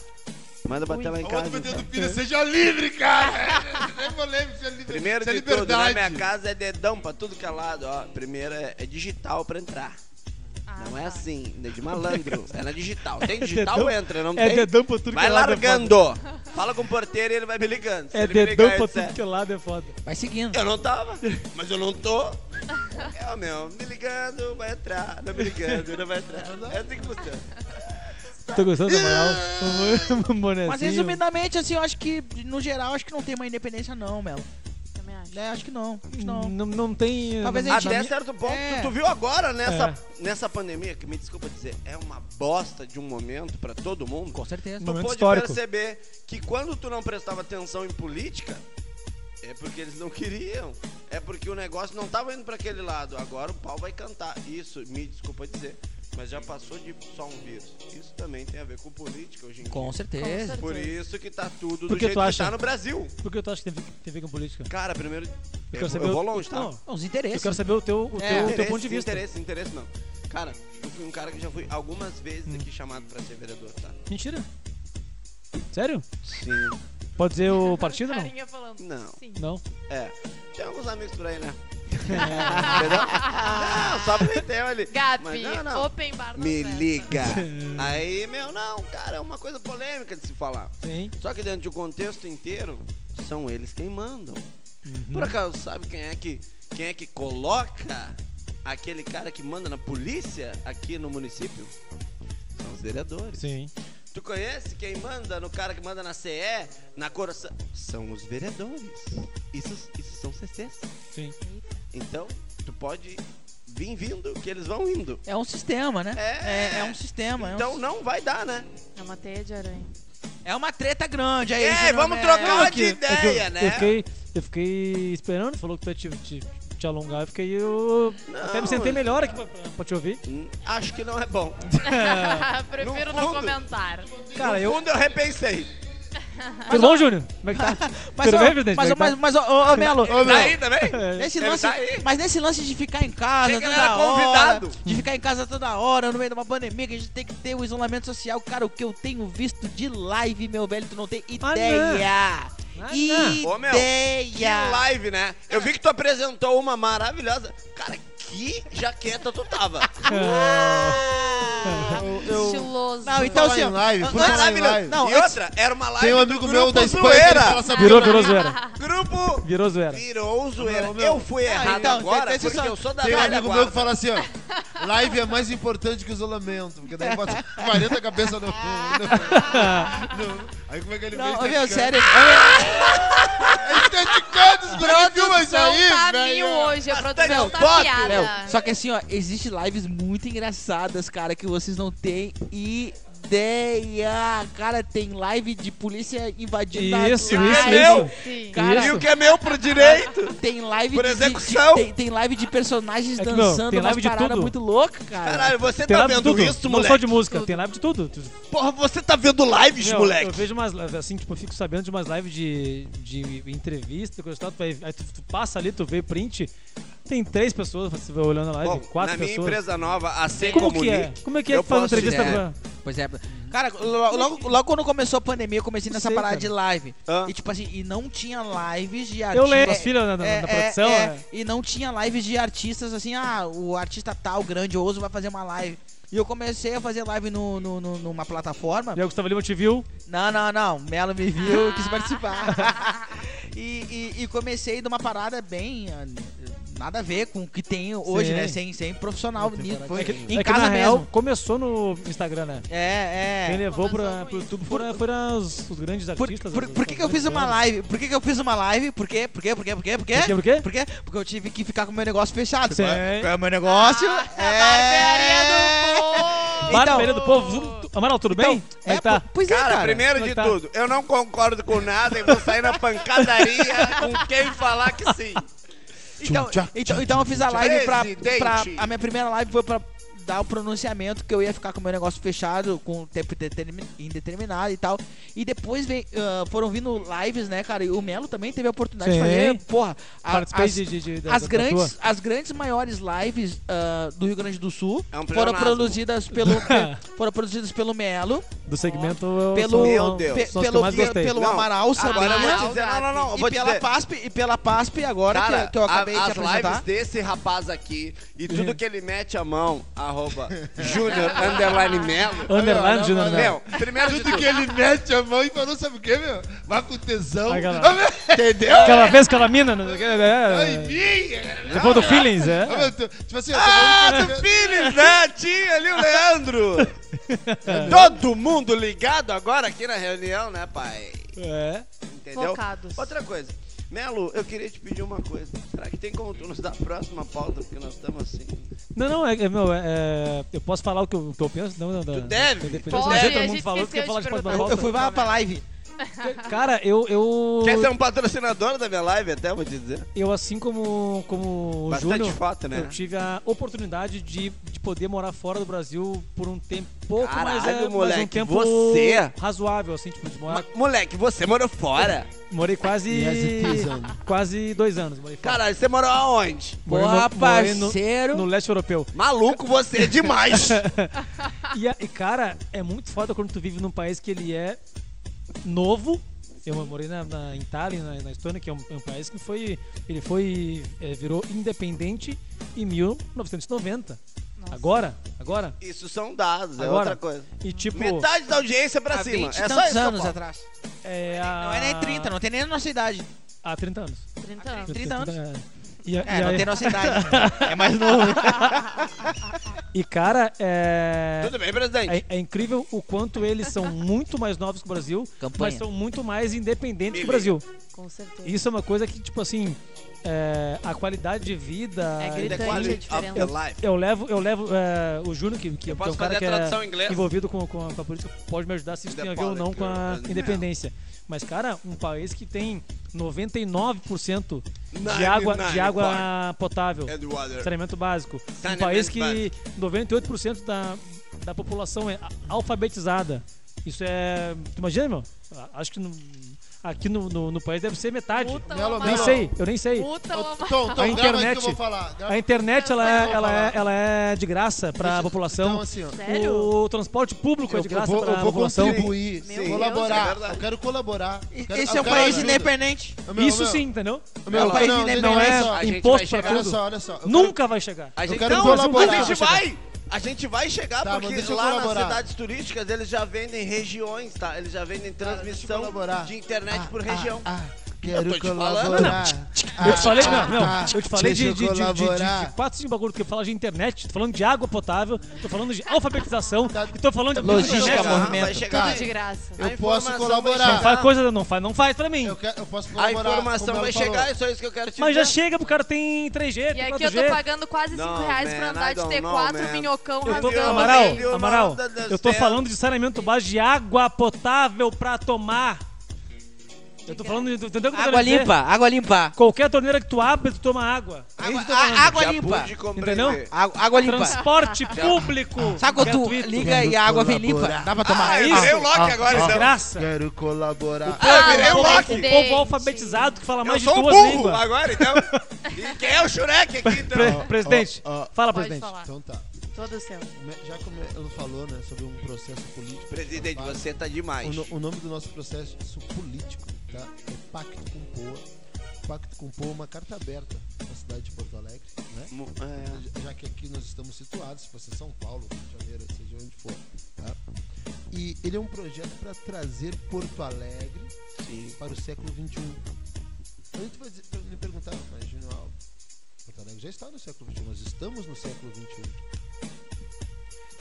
Manda bater lá em casa. metendo então. seja livre, cara! [LAUGHS] É polêmico, seja livre. Primeiro é de tudo, na liberdade. minha casa é dedão pra tudo que é lado, ó. Primeiro é, é digital pra entrar. Não é assim, é de malandro. É na digital. Tem digital, dedão- entra. Não é tem. dedão pra tudo Vai que é lado, é largando. Fala com o porteiro e ele vai me ligando. Se É ele me dedão ligar, pra tudo que é lado, é foda. Vai seguindo. Eu não tava, [LAUGHS] mas eu não tô. É, meu, me ligando, vai entrar. Não me ligando, não vai entrar. [LAUGHS] É assim que funciona. Tô gostando da moral? [LAUGHS] Mas resumidamente, assim, eu acho que, no geral, acho que não tem uma independência, não, Melo. É, acho que não. Acho que não. Não, não tem. Talvez a gente- Até certo ponto, É. tu, tu viu agora nessa, É. nessa pandemia, que me desculpa dizer, é uma bosta de um momento pra todo mundo. Com certeza. Tu Momento pode histórico. perceber que quando tu não prestava atenção em política, é porque eles não queriam. É porque o negócio não tava indo pra aquele lado. Agora o pau vai cantar. Isso, me desculpa dizer, mas já passou de só um vírus. Isso também tem a ver com política hoje em dia. Com certeza. Por isso que tá tudo Por do que jeito tu que acha? tá no Brasil. Por que tu acha que tem, tem a ver com política? Cara, primeiro. Eu Eu, quero saber eu o- vou longe, tá? Não, Os eu interesses. quero saber o teu, o É. teu, o teu Interesse, ponto de vista. Interesse, interesse não. Cara, eu fui um cara que já fui algumas vezes Hum. aqui chamado pra ser vereador, tá? Mentira. Sério? Sim. Pode dizer o partido não? Carinha falando. Não. Sim. Não. É. Tem alguns amigos por aí, né? Entendeu? Não, [LAUGHS] só porque tem ali. Gabi, Mas não, não. open bar Me festa. liga. Aí, meu, não, cara, é uma coisa polêmica de se falar. Sim. Só que dentro de um contexto inteiro, são eles quem mandam. Uhum. Por acaso, sabe quem é que quem é que coloca aquele cara que manda na polícia aqui no município? São os vereadores. Sim. Tu conhece quem manda no cara que manda na CE, na Coração? São os vereadores. Isso, isso são CCs. Sim. Então, tu pode vir vindo, que eles vão indo. É um sistema, né? É. É, é um sistema. é um Então não vai dar, né? É uma teia de aranha. É uma treta grande aí. É, Júnior, vamos né? trocar de que eu- ideia, né? Eu fiquei, eu fiquei esperando, falou que tu ia te, te, te alongar, eu fiquei. Eu, Não, até me sentei melhor aqui pra, pra te ouvir. Hum, Acho que não é bom. [LAUGHS] Prefiro No não fundo- comentar. Cara, no eu. fundo eu repensei. Tudo bom, Júnior? Como é que tá? [LAUGHS] Mas, Tudo ó, bem, presidente? mas, é mas, mas, ô, ô, Melo, Tá aí também? nesse lance, tá aí. mas nesse lance de ficar em casa ele toda era hora, convidado. de ficar em casa toda hora, no meio de uma pandemia, que a gente tem que ter o isolamento social. Cara, o que eu tenho visto de live, meu velho, tu não tem Ah, ideia. Ah, não. Ô, meu, Que Ideia. live, né? Eu vi que tu apresentou uma maravilhosa. Cara, que jaqueta tu tava. [LAUGHS] Ah, Eu- eu- Estiloso. Não, então assim, em ó, live, an- por falar em Maravilhoso. live. Não, e antes- outra, era uma live Tem um do amigo meu grupo da Espanha que ele Zoeira. fala essa Virou, virou zoeira. Grupo Virou zoeira. virou zoeira. Não. Eu fui Ah, errado então, agora tem- tem porque só- eu sou da Tem um velha amigo meu guarda. que fala assim, ó. Live é mais importante que o isolamento. Porque daí bota [LAUGHS] 40 cabeças no. no- [LAUGHS] no- Aí como é que ele Não, vem ô, meu, sério. É esteticando, os guri filmam isso produção aí, tá velho. mil hoje, a produção tá bota, piada. Léo, só que assim, ó, existe lives muito engraçadas, cara, que vocês não têm ideia. Cara, tem live de polícia invadindo a Isso, casa. isso, meu. isso. Sim. Cara, E o que é meu pro direito? tem live Por de- de- execução. tem, tem live de personagens É que, meu, dançando, tem live de tudo. muito loucas, cara. Caralho, você Tem tá live de vendo isso, não moleque? só de música, Tudo. tem live de tudo. Tu- Porra, você tá vendo lives, Meu, moleque? Eu vejo umas lives assim, tipo, eu fico sabendo de umas lives de, de entrevista, coisa e tal, aí tu, tu passa ali, tu vê print, tem três pessoas você vai olhando a live, Bom, quatro na minha pessoas. empresa nova, a C Como Comuni, que é? Como é que é eu que faz posso entrevista pra... Pois é. Cara, lo- logo, logo quando começou a pandemia, eu comecei nessa Sei, parada cara. de live. Hã? E tipo assim, e não tinha lives de Eu artistas. lembro, as filhas na, na- É, na é, produção, é, é. E não tinha lives de artistas assim, ah, o artista tal, grandioso, vai fazer uma live. E eu comecei a fazer live no, no- no- numa plataforma. E aí o Gustavo Lima te viu, Não, não, não. Melo me viu, [LAUGHS] quis participar. [LAUGHS] e, e- e comecei de uma parada bem. ah, nada a ver com o que tem hoje, né? Sim. né? Sem, sem profissional nisso. Foi é que, em é casa que, mesmo. Real, começou no Instagram, né? É, é. Quem levou pra, pro YouTube foram, os, grandes artistas. Por, por, por que, que eu fiz uma live? Por que, que eu fiz uma live? Por quê? Por quê? Por quê? Por quê? Por quê? Por quê? Por quê? Porque eu tive que ficar com o meu negócio fechado. É, qual é o meu ah, negócio? Ah, é... A barbearia é. do povo. Então, do povo. Amaral, tudo bem? Então, é, é tá. Pois é, cara, cara. primeiro de tá? tudo, eu não concordo com nada e vou sair na pancadaria [LAUGHS] com quem falar que sim. Então, então, então eu fiz a live pra, pra. A minha primeira live foi pra dar o pronunciamento que eu ia ficar com o meu negócio fechado com tempo determin- indeterminado e tal. E depois veio, ah, foram vindo lives, né, cara? E o Melo também teve a oportunidade de Sim. fazer. Porra, a- as, de, de, de- as da grandes, tua. as grandes maiores lives ah, do Rio Grande do Sul É um foram produzidas pelo [LAUGHS] pe- foram produzidas pelo Melo, do segmento. eu pelo Meu Deus. pe- pelo mais gostei. pelo Não, Amaral Agora eu Sabrinha vou te dizer, não, não, não, e vou te pela dizer. PASP e pela PASP agora Cara, que, que eu acabei a- de as apresentar. lives desse rapaz aqui e tudo que ele mete a mão, arroba Júnior Underline Melo. Underline, Júnior Melo. Primeiro Tudo que ele mete a mão e falou, sabe o que, meu? Vai com tesão. Aquela- entendeu? Aquela vez, aquela mina, né? É, minha. Depois do Feelings, Ah, é. Tipo assim, Ah, do que- Pires, né? Tinha ali o Leandro. [LAUGHS] Todo mundo ligado agora aqui na reunião, né, pai? É. Entendeu? Focados. Outra coisa. Melo, eu queria te pedir uma coisa. Será que tem como tu nos dar a próxima pauta? Porque nós estamos assim. Não, não, é, é, meu, é, é, eu posso falar o que eu, o que eu penso? Não, não, não. Tu deve. Pode, todo mundo gente falou que quer falar de próxima pauta. eu fui lá pra live. [LAUGHS] Cara, eu, eu, Quer ser um patrocinador da minha live até, vou te dizer. eu assim como, como o Bastante Júnior, foto, né? eu tive a oportunidade de, de poder morar fora do Brasil por um tempo pouco, mas, Caralho, é, mas um moleque, tempo você- razoável, assim, tipo, de morar. Ma- Moleque, você morou fora. [LAUGHS] Morei quase. Yes, um. quase dois anos. Morei fora. Caralho, você morou aonde? Morei no- Porra, morei no- parceiro. No leste europeu. Maluco, você é demais. [LAUGHS] E, a- e, cara, é muito foda quando tu vive num país que ele é novo. Eu morei na, na em Tallinn, na, na Estônia, que é um, é um país que foi. Ele foi. é, virou independente em 1990. Nossa. Agora, agora. Isso são dados, é Agora. outra coisa. E tipo. Metade da audiência pra Há cima. 20 É só tantos isso anos atrás. É a... Não é nem 30, não tem nem a nossa idade. Há 30 anos. 30 anos. 30 anos. É. E, a- É, e não aí- tem nossa idade. [LAUGHS] É mais novo. e, cara, é. Tudo bem, presidente. É, é incrível o quanto eles são muito mais novos que o Brasil, Campanha. mas são muito mais independentes que o Brasil. Com certeza. Isso é uma coisa que, tipo assim, é, a qualidade de vida. É gritante your life. Eu levo, eu levo é, o Júnior, que, que, que é um cara que é inglês? envolvido com, com, a, com a política, pode me ajudar se isso tem a ver ou não com a independência. Mas, cara, um país que tem 99% de água, de 99 água potável, saneamento básico. Um país que 98% da, da população é alfabetizada. Isso é. Tu imagina, meu? Acho que no- aqui no, no, no país deve ser metade. Puta Melo, Nem Melo. sei, eu nem sei. Puta Tom, Tom, A internet- eu vou A internet ela Eu é, vou ela é, ela é de graça para a Então, população. assim, ó. Sério? O transporte público é Eu, de eu graça vou, para eu a vou população. contribuir, Meu Deus, colaborar. é eu quero colaborar. Eu quero- Esse é eu um país ajuda. independente. Meu, Isso meu, sim, entendeu? Meu, É um país não, independente. Não é A gente imposto vai para chegar- Olha tudo. só, olha só. eu Nunca vai chegar. A gente, quero não, colaborar. a gente vai. A gente vai chegar Tá, porque lá nas cidades turísticas eles já vendem regiões, tá? Eles já vendem transmissão de internet por Ah, região. ah, Eu quero tô te falando. colaborar. Eu te falei, Ah, não, não, ah, eu te falei de, de, eu de, de, de, de quatro, cinco bagulho, que eu falar de internet, tô falando de água potável, tô falando de alfabetização, Tá. e tô falando de Logística, internet. Vai movimento. chegar. Tudo de graça. A Eu posso informação colaborar. Não faz coisa, não faz, não faz pra mim. Eu, quero, eu posso A colaborar. informação como vai falou. chegar, é só isso que eu quero te Mas já chega, o cara tem 3G, E aqui eu 4G. tô pagando quase 5 Não, reais pra andar de don't know, T4 man. minhocão Eu tô, rasgando Amaral. Amaral, eu tô falando de saneamento básico de água potável pra tomar. Eu tô falando, de- entendeu o que eu tô Água limpa, água limpa. Qualquer torneira que tu abre, tu toma água. É isso Água, que eu tô falando. a- água limpa. Entendeu? Água, água limpa. Transporte público. Sabe quando tu gratuito. liga e a água vem limpa? Dá pra tomar. Ah, eu isso? virei o Loki agora, então. Desgraça. Quero colaborar. Ah, eu virei Ah, o O Loki. povo, presidente. o povo alfabetizado que fala Eu mais de sou um duas burro línguas. agora, então. [LAUGHS] E quem é o Shurek aqui, então? Pre- presidente, ó, ó. fala, Pode presidente. falar. Então tá. Todo seu. Já como ela falou, né, sobre um processo político. Presidente, você tá demais. O, no- o nome do nosso processo político, tá? É Pacto com Poa. Pacto com Poa é uma carta aberta na cidade de Porto Alegre, né? Mo- é, Já- que aqui nós estamos situados, se fosse São Paulo, Rio de Janeiro, seja onde for, tá? E ele é um projeto para trazer Porto Alegre sim. para o século XXI. A gente vai dizer- me perguntar, mas Júnior Alves, Porto Alegre já está no século XXI, nós estamos no século XXI.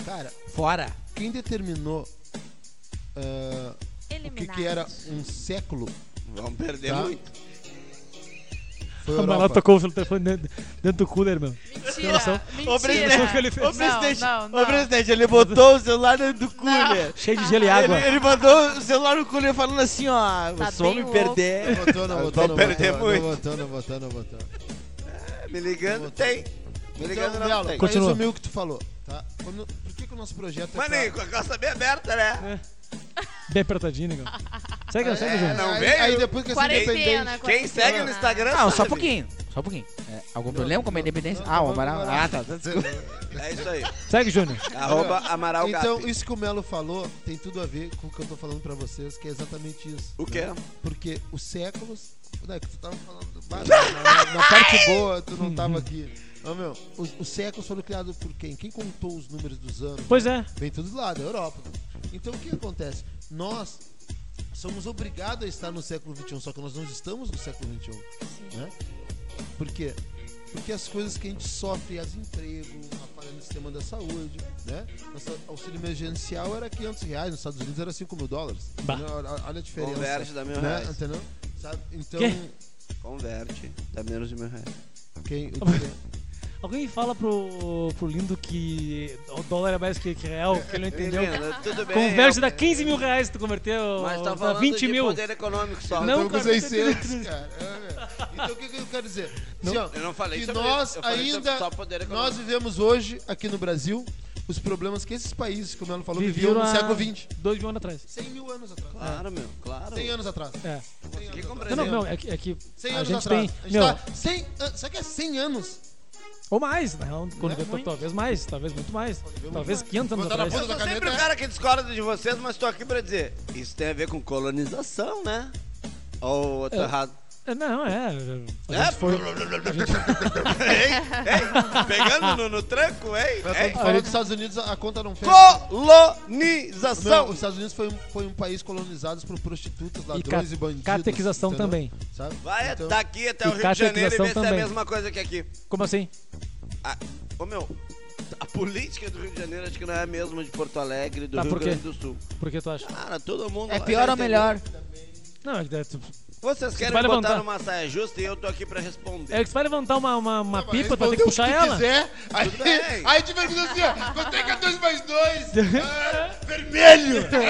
Cara, Fora. quem determinou ah, o que, que era um século Vamos perder Tá. muito. foi a O Europa. tocou o telefone dentro, dentro do cooler, meu. Mentira. Mentira. presidente, o que ele fez? Ô, presidente, Não, não, ô, não. presidente, ele botou o celular dentro do cooler. Cheio de gelo e água. Ele, ele mandou o celular no cooler falando assim, ó, Tá bem me louco. perder. Não votou, não Vamos votou, não perder votou, muito. não votou, não votou, não votou. É, Me ligando, tem. Me ligando, Então, não Melo, tem. Continua. resumir o que tu falou, tá? Quando- por que, que o nosso projeto é Maninho, pra- com a calça bem aberta, né? Bem apertadinho, negão. Segue, segue, É, Júnior. não aí, veio? aí depois que essa Quarentena, independente... Quem segue no Instagram Não, só um pouquinho. Só um pouquinho. É, algum problema com a independência? Não, Ah, o Amaral. Ah, tá. tá, desculpa. É isso aí. Segue, Júnior. Arroba Amaral Então, isso que o Melo falou tem tudo a ver com o que eu tô falando pra vocês, que é exatamente isso. O quê? né? Porque os séculos. Né, que tu tava falando. bah, Na, na- na parte [LAUGHS] boa, tu não tava aqui. Ô, meu, os, os séculos foram criados por quem? Quem contou os números dos anos? Pois é. Vem tudo lá, da Europa. Então o que acontece? Nós somos obrigados a estar no século XXI, só que nós não estamos no século XXI. Né? Por quê? Porque as coisas que a gente sofre, as emprego, a falha no sistema da saúde, né? Nosso auxílio emergencial era 500 reais, nos Estados Unidos era 5 mil dólares. Olha, a diferença. Converte, dá mil né? reais. Entendeu? Sabe? Então, Quê? Converte. Dá menos de mil reais. quem, o [LAUGHS] Alguém fala pro, pro Lindo que o dólar é mais que, que real, que ele não entendeu. Tudo bem. Converte dá 15 mil reais se tu converteu Mas tá falando 20 de mil. poder econômico só. Não, Então, com cara, 600, cara. É. Então o que, que eu quero dizer? Não. Assim, ó, Eu não falei que sobre nós isso, eu falei sobre ainda só poder nós vivemos hoje aqui no Brasil os problemas que esses países, como ela falou, Viviam viviam no século XX. Dois mil anos atrás. 100 mil anos atrás. Claro, meu, claro. 100 anos atrás. É. 100 Que anos atrás. compreender. Não, não, não, é que, é que 100 a anos gente atrás. tem. a gente Meu, tá 100 an- Sabe que é 100 anos? Ou mais, né? Quando vê, talvez mais, talvez muito mais. Talvez muito 500 anos na atrás. Eu sou sempre o cara que discorda de vocês, mas tô aqui pra dizer. Isso tem a ver com colonização, né? Ou eu tô É. errado? É, Não, é. É? gente foi. [LAUGHS] Ei, ei, pegando no, no tranco, hein? Falou dos Estados Unidos, a conta não fecha. Colonização! Não, os Estados Unidos foi um, foi um país colonizado por prostitutas, E ladrões ca- e, bandidos. catequização entendeu? também. Sabe? Vai Então, daqui até e o Rio de Janeiro e catequização ver se é a também. mesma coisa que aqui. Como assim? Ah, ô meu, a política do Rio de Janeiro acho que não é a mesma de Porto Alegre e do Tá, Rio? Grande do Sul. Por que tu acha? Cara, todo mundo. É pior ou melhor? Não, é é, Vocês querem botar levantar. numa saia justa e eu tô aqui pra responder. é que tu vai levantar uma, uma, uma Mas pipa, tu vai ter que puxar tu ela. Quiser, aí, [LAUGHS] aí te pergunta assim, ó, quanto é que é 2 mais 2? [LAUGHS] Ah, vermelho! Entendeu?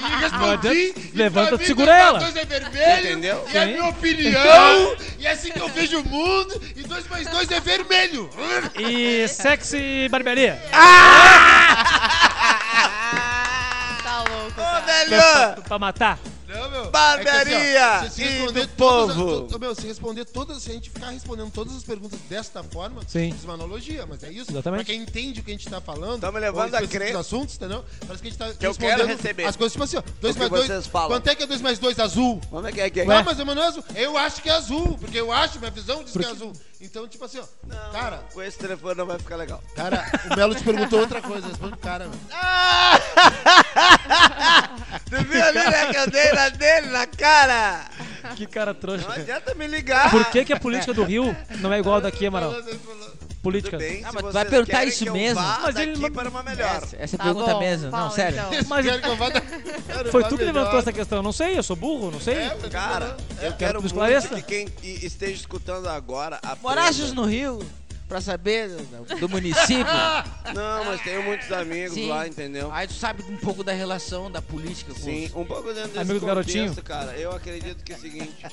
E respondi, adianta. e Levanta, pra mim, segura dois mais ela. dois é vermelho, Entendeu? e é Sim. minha opinião, [LAUGHS] e é assim que eu vejo o mundo, e 2 mais 2 é vermelho. E sexy barbearia. Tá louco, Ô, velho! Pra, pra matar. Meu, Barbearia é que, assim, ó, se, se e do todas as- povo. to- meu, se responder todas, se a gente ficar respondendo todas as perguntas desta forma, Sim. isso é uma analogia, mas é isso. Exatamente. Pra quem entende o que a gente tá falando, Tamo ou levando a específicos crer- assuntos, entendeu? Parece que a gente tá Que eu respondendo quero receber. as coisas tipo assim, ó, 2 que mais 2, vocês falam. quanto é que é 2 mais 2 azul? Como é que é que é? Não, mas mano, é azul. Eu acho que é azul, porque eu acho, minha visão diz Porque- que é azul. Então, tipo assim, ó, Não, cara, com esse telefone não vai ficar legal. cara, o Melo te perguntou outra coisa, responde o cara, meu. [LAUGHS] Tu viu ali, né, que eu dei na dele, na cara? Que cara trouxa. Não adianta me ligar. Por que, que a política do Rio não é igual a daqui, Amaral? Tudo Política. bem, Ah, mas tu vai perguntar isso que mesmo? Mas ele- para uma melhor. Essa, essa Tá pergunta bom, mesmo. fala, não, sério. então. Mas Quero que eu vá [LAUGHS] da- quero foi tu que melhor. levantou essa questão. Não sei, eu sou burro, não sei. É, Cara, eu que quero tu muito que quem esteja escutando agora. Morasses no Rio pra saber do, do município. [LAUGHS] Não, mas tenho muitos amigos Sim. lá, entendeu? Aí tu sabe um pouco da relação da política com Sim, os- um pouco dentro desse Amigo do contexto, garotinho? cara. Eu acredito que é o seguinte,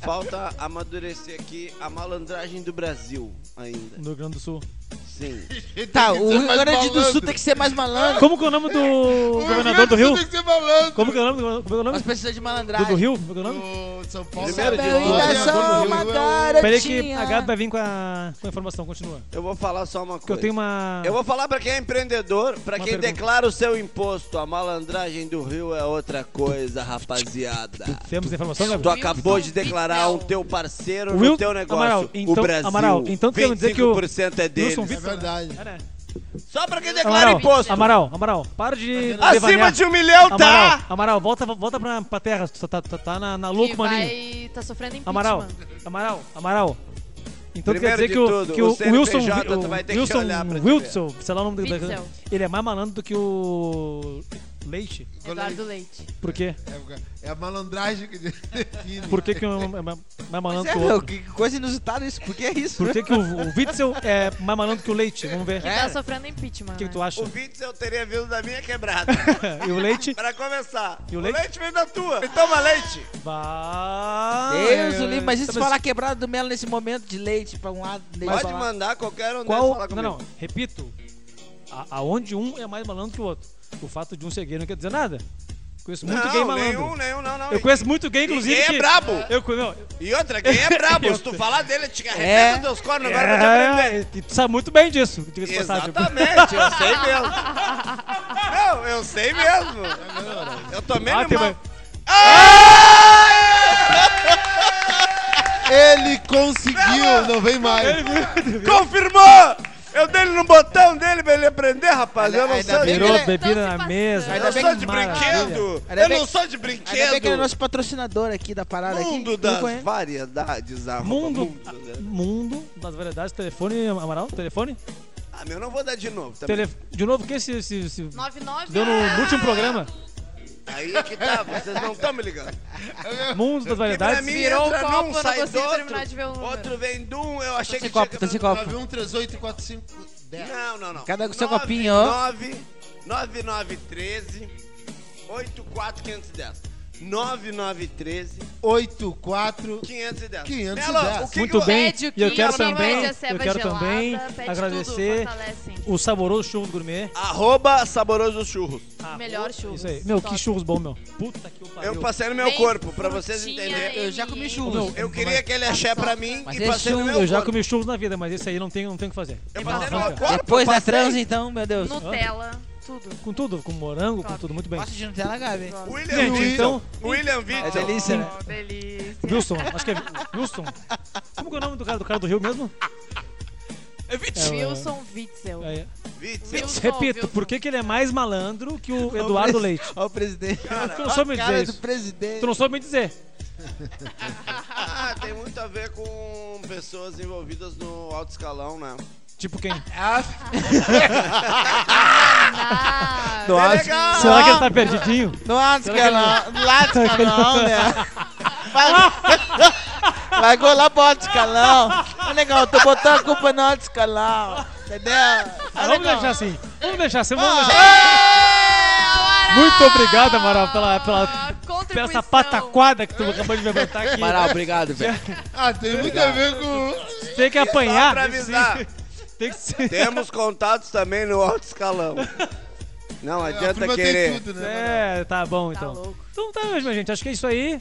falta amadurecer aqui a malandragem do Brasil ainda. No Rio Grande do Sul. Sim. [LAUGHS] Tá, o Rio Grande do Sul tem que ser mais malandro. Como que é o nome do [LAUGHS] governador do Rio? Tem que ser malandro. Como que é o nome do, como que é o nome? Nós precisamos de Do, malandragem. do Rio? Como que é o nome? São Paulo. Primeiro de sou Rio, uma garotinha. Peraí que a Gabi vai vir com a, com a informação, continua. Eu vou falar só uma coisa. eu tenho uma... Eu vou falar pra quem é empreendedor, pra Uma quem pergunta. declara o seu imposto. A malandragem do Rio é outra coisa, rapaziada. Temos informação, Gabi? Tu acabou de declarar um Witzel. teu parceiro Will- no teu negócio, Amaral, o então- Brasil. Amaral, então tu quer dizer que o 25% é dele. Wilson É verdade. Cara, Só pra quem declara Amaral, imposto. Amaral, Amaral, para de Acima devanear. de um milhão, Amaral, tá? Amaral, volta, volta pra, pra terra, tu tá, tá, tá na, na lua Que com o maninho. vai... Tá sofrendo impeachment. Amaral, Amaral, Amaral. Então tu quer Primeiro dizer que o, tudo, que o o, Wilson, o tu vai ter que Wilson olhar pra te Wilson, sei lá o nome dele, ele é mais malandro do que o Leite. Eduardo Leite. Por quê? É, é a malandragem que [LAUGHS] define. Por que, que é mais malandro é, que o outro? que coisa inusitada isso. Por que é isso? Por que, que o, o Witzel é mais malandro que o Leite? Vamos ver. Que É. tá sofrendo impeachment, O que, que né? tu acha? O Witzel teria vindo da minha quebrada. [LAUGHS] e o Leite? pra começar. E o o leite? leite vem da tua. Me toma leite. Vai. Deus o livre, mas e se Tá, falar quebrada do melo nesse momento de leite pra um lado, leite Pode lá? mandar qualquer um deles Qual? falar Não, comigo. não, repito. A- aonde um é mais malandro que o outro. O fato de um ser gay não quer dizer nada. Conheço muito gay Não, malandro. nenhum, nenhum, não, não. Eu conheço muito gay, inclusive. Gay é que- brabo. Eu conheço. E outra, quem é brabo? [LAUGHS] Se tu falar dele, te arrebenta É. os teus cornos, agora vai te aprender. É, e tu sabe muito bem disso, passagem. Exatamente, eu sei [LAUGHS] mesmo. Não, eu sei mesmo. Eu tomei Ah, mal. mais- Ele conseguiu, não vem mais. Confirmou! Eu dei ele no botão dele pra ele aprender, rapaz. Eu não Ainda sou de, bem Virou que ele- bebida na mesa. Ainda eu sou que- de brinquedo. Ainda Eu bem não que- sou de Ainda bem que brinquedo. ele é nosso patrocinador aqui da parada Mundo aqui. Não das variedades, arroba Mundo, né? mundo das variedades. Telefone, Amaral? Telefone? Ah, meu, não vou dar de novo também. Tele... De novo, quem se, se, se 99. deu no, no último programa? Aí é que tá, vocês não estão me ligando. Mundo das pra variedades. mim Virou entra o copo, num, sai do outro. terminar de ver número. Outro vem de um, eu achei que copo, tinha tá sem copo. 9138 45 10. Não, não, não. Cada com seu copinho, ó. 9, 9913 84510. 9913 84 510. 510. Melo, o que Muito que bem. Pede o E eu que, quero também, eu quero gelada, também pede agradecer Tudo, o saboroso churros gourmet. Arroba saboroso churros. Ah, Melhor churros. Isso aí. Meu, Top. que churros bom, meu. Puta que pariu. Eu passei no meu Bem corpo, pra vocês entenderem. Eu já comi churros. Meu, Eu queria aquele axé pra mim Mas e é passei no meu Eu já corpo. comi churros na vida, mas esse aí não tem, não tem o que fazer. Eu passei no meu corpo. Depois eu da transa, então, meu Deus. Nutella, tudo. Com tudo, com morango, com Top. tudo, muito bem. Gosta de Nutella, Gabi? William Gente, Vitor. então- William É Vitor. delícia, né? Oh, delícia. Wilson, acho que é Wilson. Como que é o nome do cara do, cara do Rio mesmo? É É, Wilson Witzel. É, Witzel. Wilson, repito, Wilson. por que, que ele é mais malandro que o Eduardo Leite? Olha o presidente. Tu não soube me Cara dizer isso. presidente. Tu não soube me dizer. [LAUGHS] Ah, tem muito a ver com pessoas envolvidas no alto escalão, né? Tipo quem? Ah, [LAUGHS] No É alto- legal. Será que ele tá perdidinho? Alto Será que do escalão, né? [LAUGHS] Vai, vai go lá pro alto escalão. Ô, negão, tu botou a culpa no alto escalão. Entendeu? Ah, vamos deixar assim. Vamos deixar assim. Vamos Ah, deixar. Muito obrigado, Amaral, pela, pela, pela essa pataquada que tu acabou de me levantar aqui. Amaral, obrigado, velho. [LAUGHS] Ah, tem muito a ver com. Tem que Só apanhar. pra avisar. Tem que ser. Temos contatos também no alto escalão. Não adianta querer. tudo, né? É, tá bom Tá então. louco. Então tá, minha gente. Acho que é isso aí.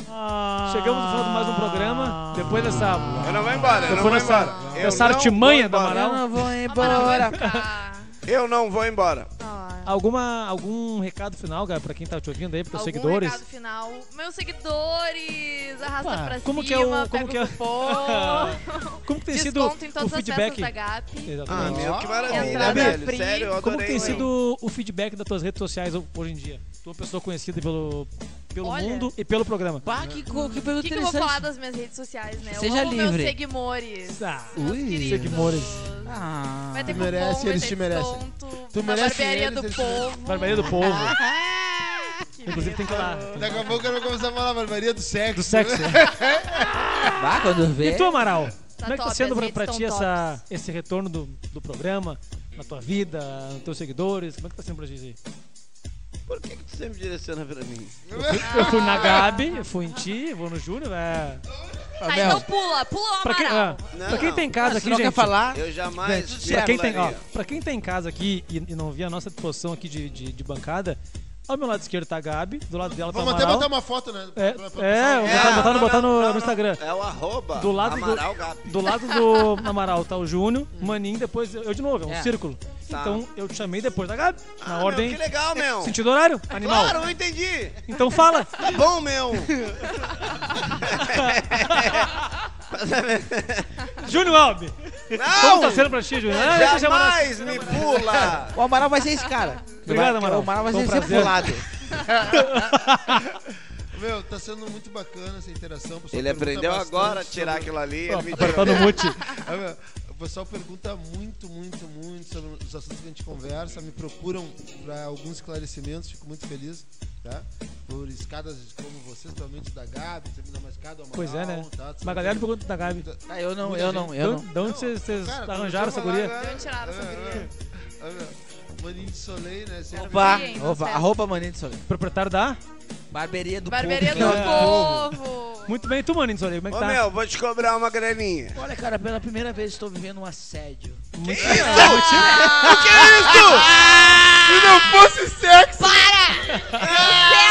Chegamos no final de mais um programa. Depois dessa. Eu não vou embora, eu não Depois vou dessa, embora. Não artimanha vou do embora. Eu Amaral. não vou Amaral vai embora. Eu não vou embora. Ah, Alguma, algum recado final, cara, pra quem tá te ouvindo aí, pros Algum seguidores? recado final. Meus seguidores, arrasta Opa, pra como cima, que é o- como pega que é- o cupom. [LAUGHS] Como que tem sido Desconto em o todas as feedback? festas da GAP. Ah, meu, que maravilha, Entrada velho. free. Sério, eu Como que adorei. tem hein? sido o feedback das tuas redes sociais hoje em dia? Tu é uma pessoa conhecida pelo, pelo Olha. mundo e pelo programa. Pá, que, co- que O pergunta que, que eu vou interessante. falar das minhas redes sociais, né? Seja eu amo livre. meus seguimores. Ah, meus Ui. queridos. Ah. Vai ter Tu cupom, merece, vai eles ter te merecem. desconto Tu na merece barbearia eles, do eles te povo. Barbearia do Povo. [LAUGHS] Que [LAUGHS] Inclusive tem que ir lá. Daqui a pouco eu vou começar a falar barbaria do sexo. Do sexo. [LAUGHS] Vá, quando vê. E tu, Amaral? Como é que tá top, sendo as pra, redes pra tão ti essa, esse retorno do, do programa, na tua vida, nos teus seguidores? Como é que tá sendo pra ti isso aí? Por que, que tu sempre direciona pra mim? Eu fui na Gabi, eu fui em ti, eu vou no Júnior, é. Tá, então pula, pula o Pra quem, ah, Não. pra quem tem casa Você aqui, não gente. quer falar? Eu jamais. Gente, pra quem, tem, ó, pra quem tem casa aqui e, e não via a nossa disposição aqui de, de, de bancada, ao meu lado esquerdo tá a Gabi, do lado dela tá o Vamos até Amaral. botar uma foto, né? É, Pra- pra- é, É, botar, no- não, botar não, no, não, no não. Instagram. É o arroba Do lado do- Amaral Gap. Do lado do [LAUGHS] Amaral tá o Júnior, Maninho, depois eu de novo, é um É. círculo. Tá. Então eu te chamei depois da Gabi, na Ah, ordem. Meu, que legal, meu. Sentido horário? Animal. Claro, eu entendi. Então fala. [LAUGHS] Tá bom, meu. [LAUGHS] Júnior Albi. Não! Como tá sendo pra ti, Júnior? Jamais me pula. O Amaral vai ser esse cara. Obrigado, Amaral. O Amaral vai ser sempre pulado. Meu, tá sendo muito bacana essa interação. Ele aprendeu agora a sobre- tirar aquilo ali. Ele me Apertando mute. [LAUGHS] O pessoal pergunta muito, muito, muito sobre os assuntos que a gente conversa, me procuram para alguns esclarecimentos, fico muito feliz, tá? Por escadas como vocês, provavelmente da Gabi, também da escada, Amaral, Pois é, né? Tá? Uma galera pergunta da Gabi. Ah, eu não, eu não, eu De não. de onde vocês arranjaram essa guria? De onde tiraram essa guria? Ah, Maninho de Soleil, né? Sempre Opa, Sim, opa, certo. arroba Maninho de Soleil. Proprietário da? Barbearia do Barbearia do povo. povo. Muito bem, tu, Maninho de Soleil, como é Ô, que tá? meu, vou te cobrar uma graninha. Olha, cara, pela primeira vez estou vivendo um assédio. Muito isso? Se não fosse sexo!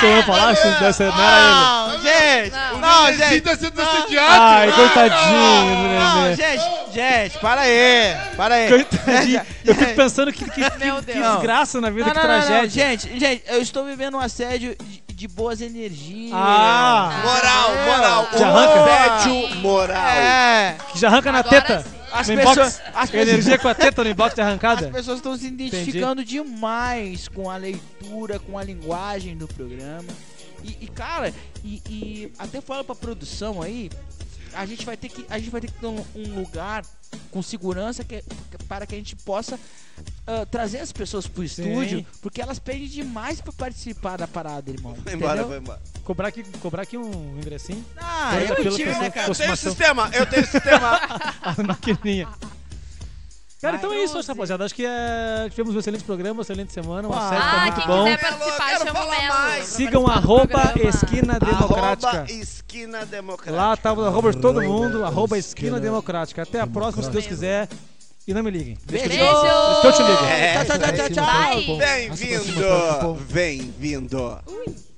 Se eu não falar, se desse, não era Não, gente! Não. Não, Ele gente! tá sendo assediado! Ai, coitadinho do Não, gente, gente, para aí! Para aí! Coitadinho. [LAUGHS] Eu fico pensando que, que, que, que desgraça na vida, Não, que não, não, não, tragédia. gente, gente, eu estou vivendo um assédio de, de boas energias. Ah. Moral, moral. Te arranca? Assédio moral. É! Que já arranca na Agora teta. sim. As no pessoas- inbox. as Energia com a teta no inbox de As arrancada. pessoas estão se identificando demais com a leitura, com a linguagem do programa. E, e, cara, e, e até falo pra produção aí, a gente vai ter que, a gente vai ter que ter um, um lugar com segurança que, para que a gente possa ah, trazer as pessoas pro Sim. estúdio, porque elas pedem demais pra participar da parada, irmão. Vai embora, vai embora. Cobrar aqui, cobrar aqui um ingressinho. Ah, eu tive, né, cara? Eu tenho sistema, eu tenho sistema. [LAUGHS] A maquininha. Cara, então é isso, rapaziada. Acho que é... tivemos um excelente programa, uma excelente semana. Um Ah, tá Ah, muito quem bom. quiser participar, chama o pra Sigam arroba. Esquina Democrática. Arroba esquina democrática. Lá tá o arroba de todo mundo, arroba Esquina Democrática. Até a próxima, se Deus quiser. E não me liguem. Beijo! Beijo! Eu te ligo. É. Tchau, tchau, tchau, tchau. Bem-vindo, bem-vindo. Ui.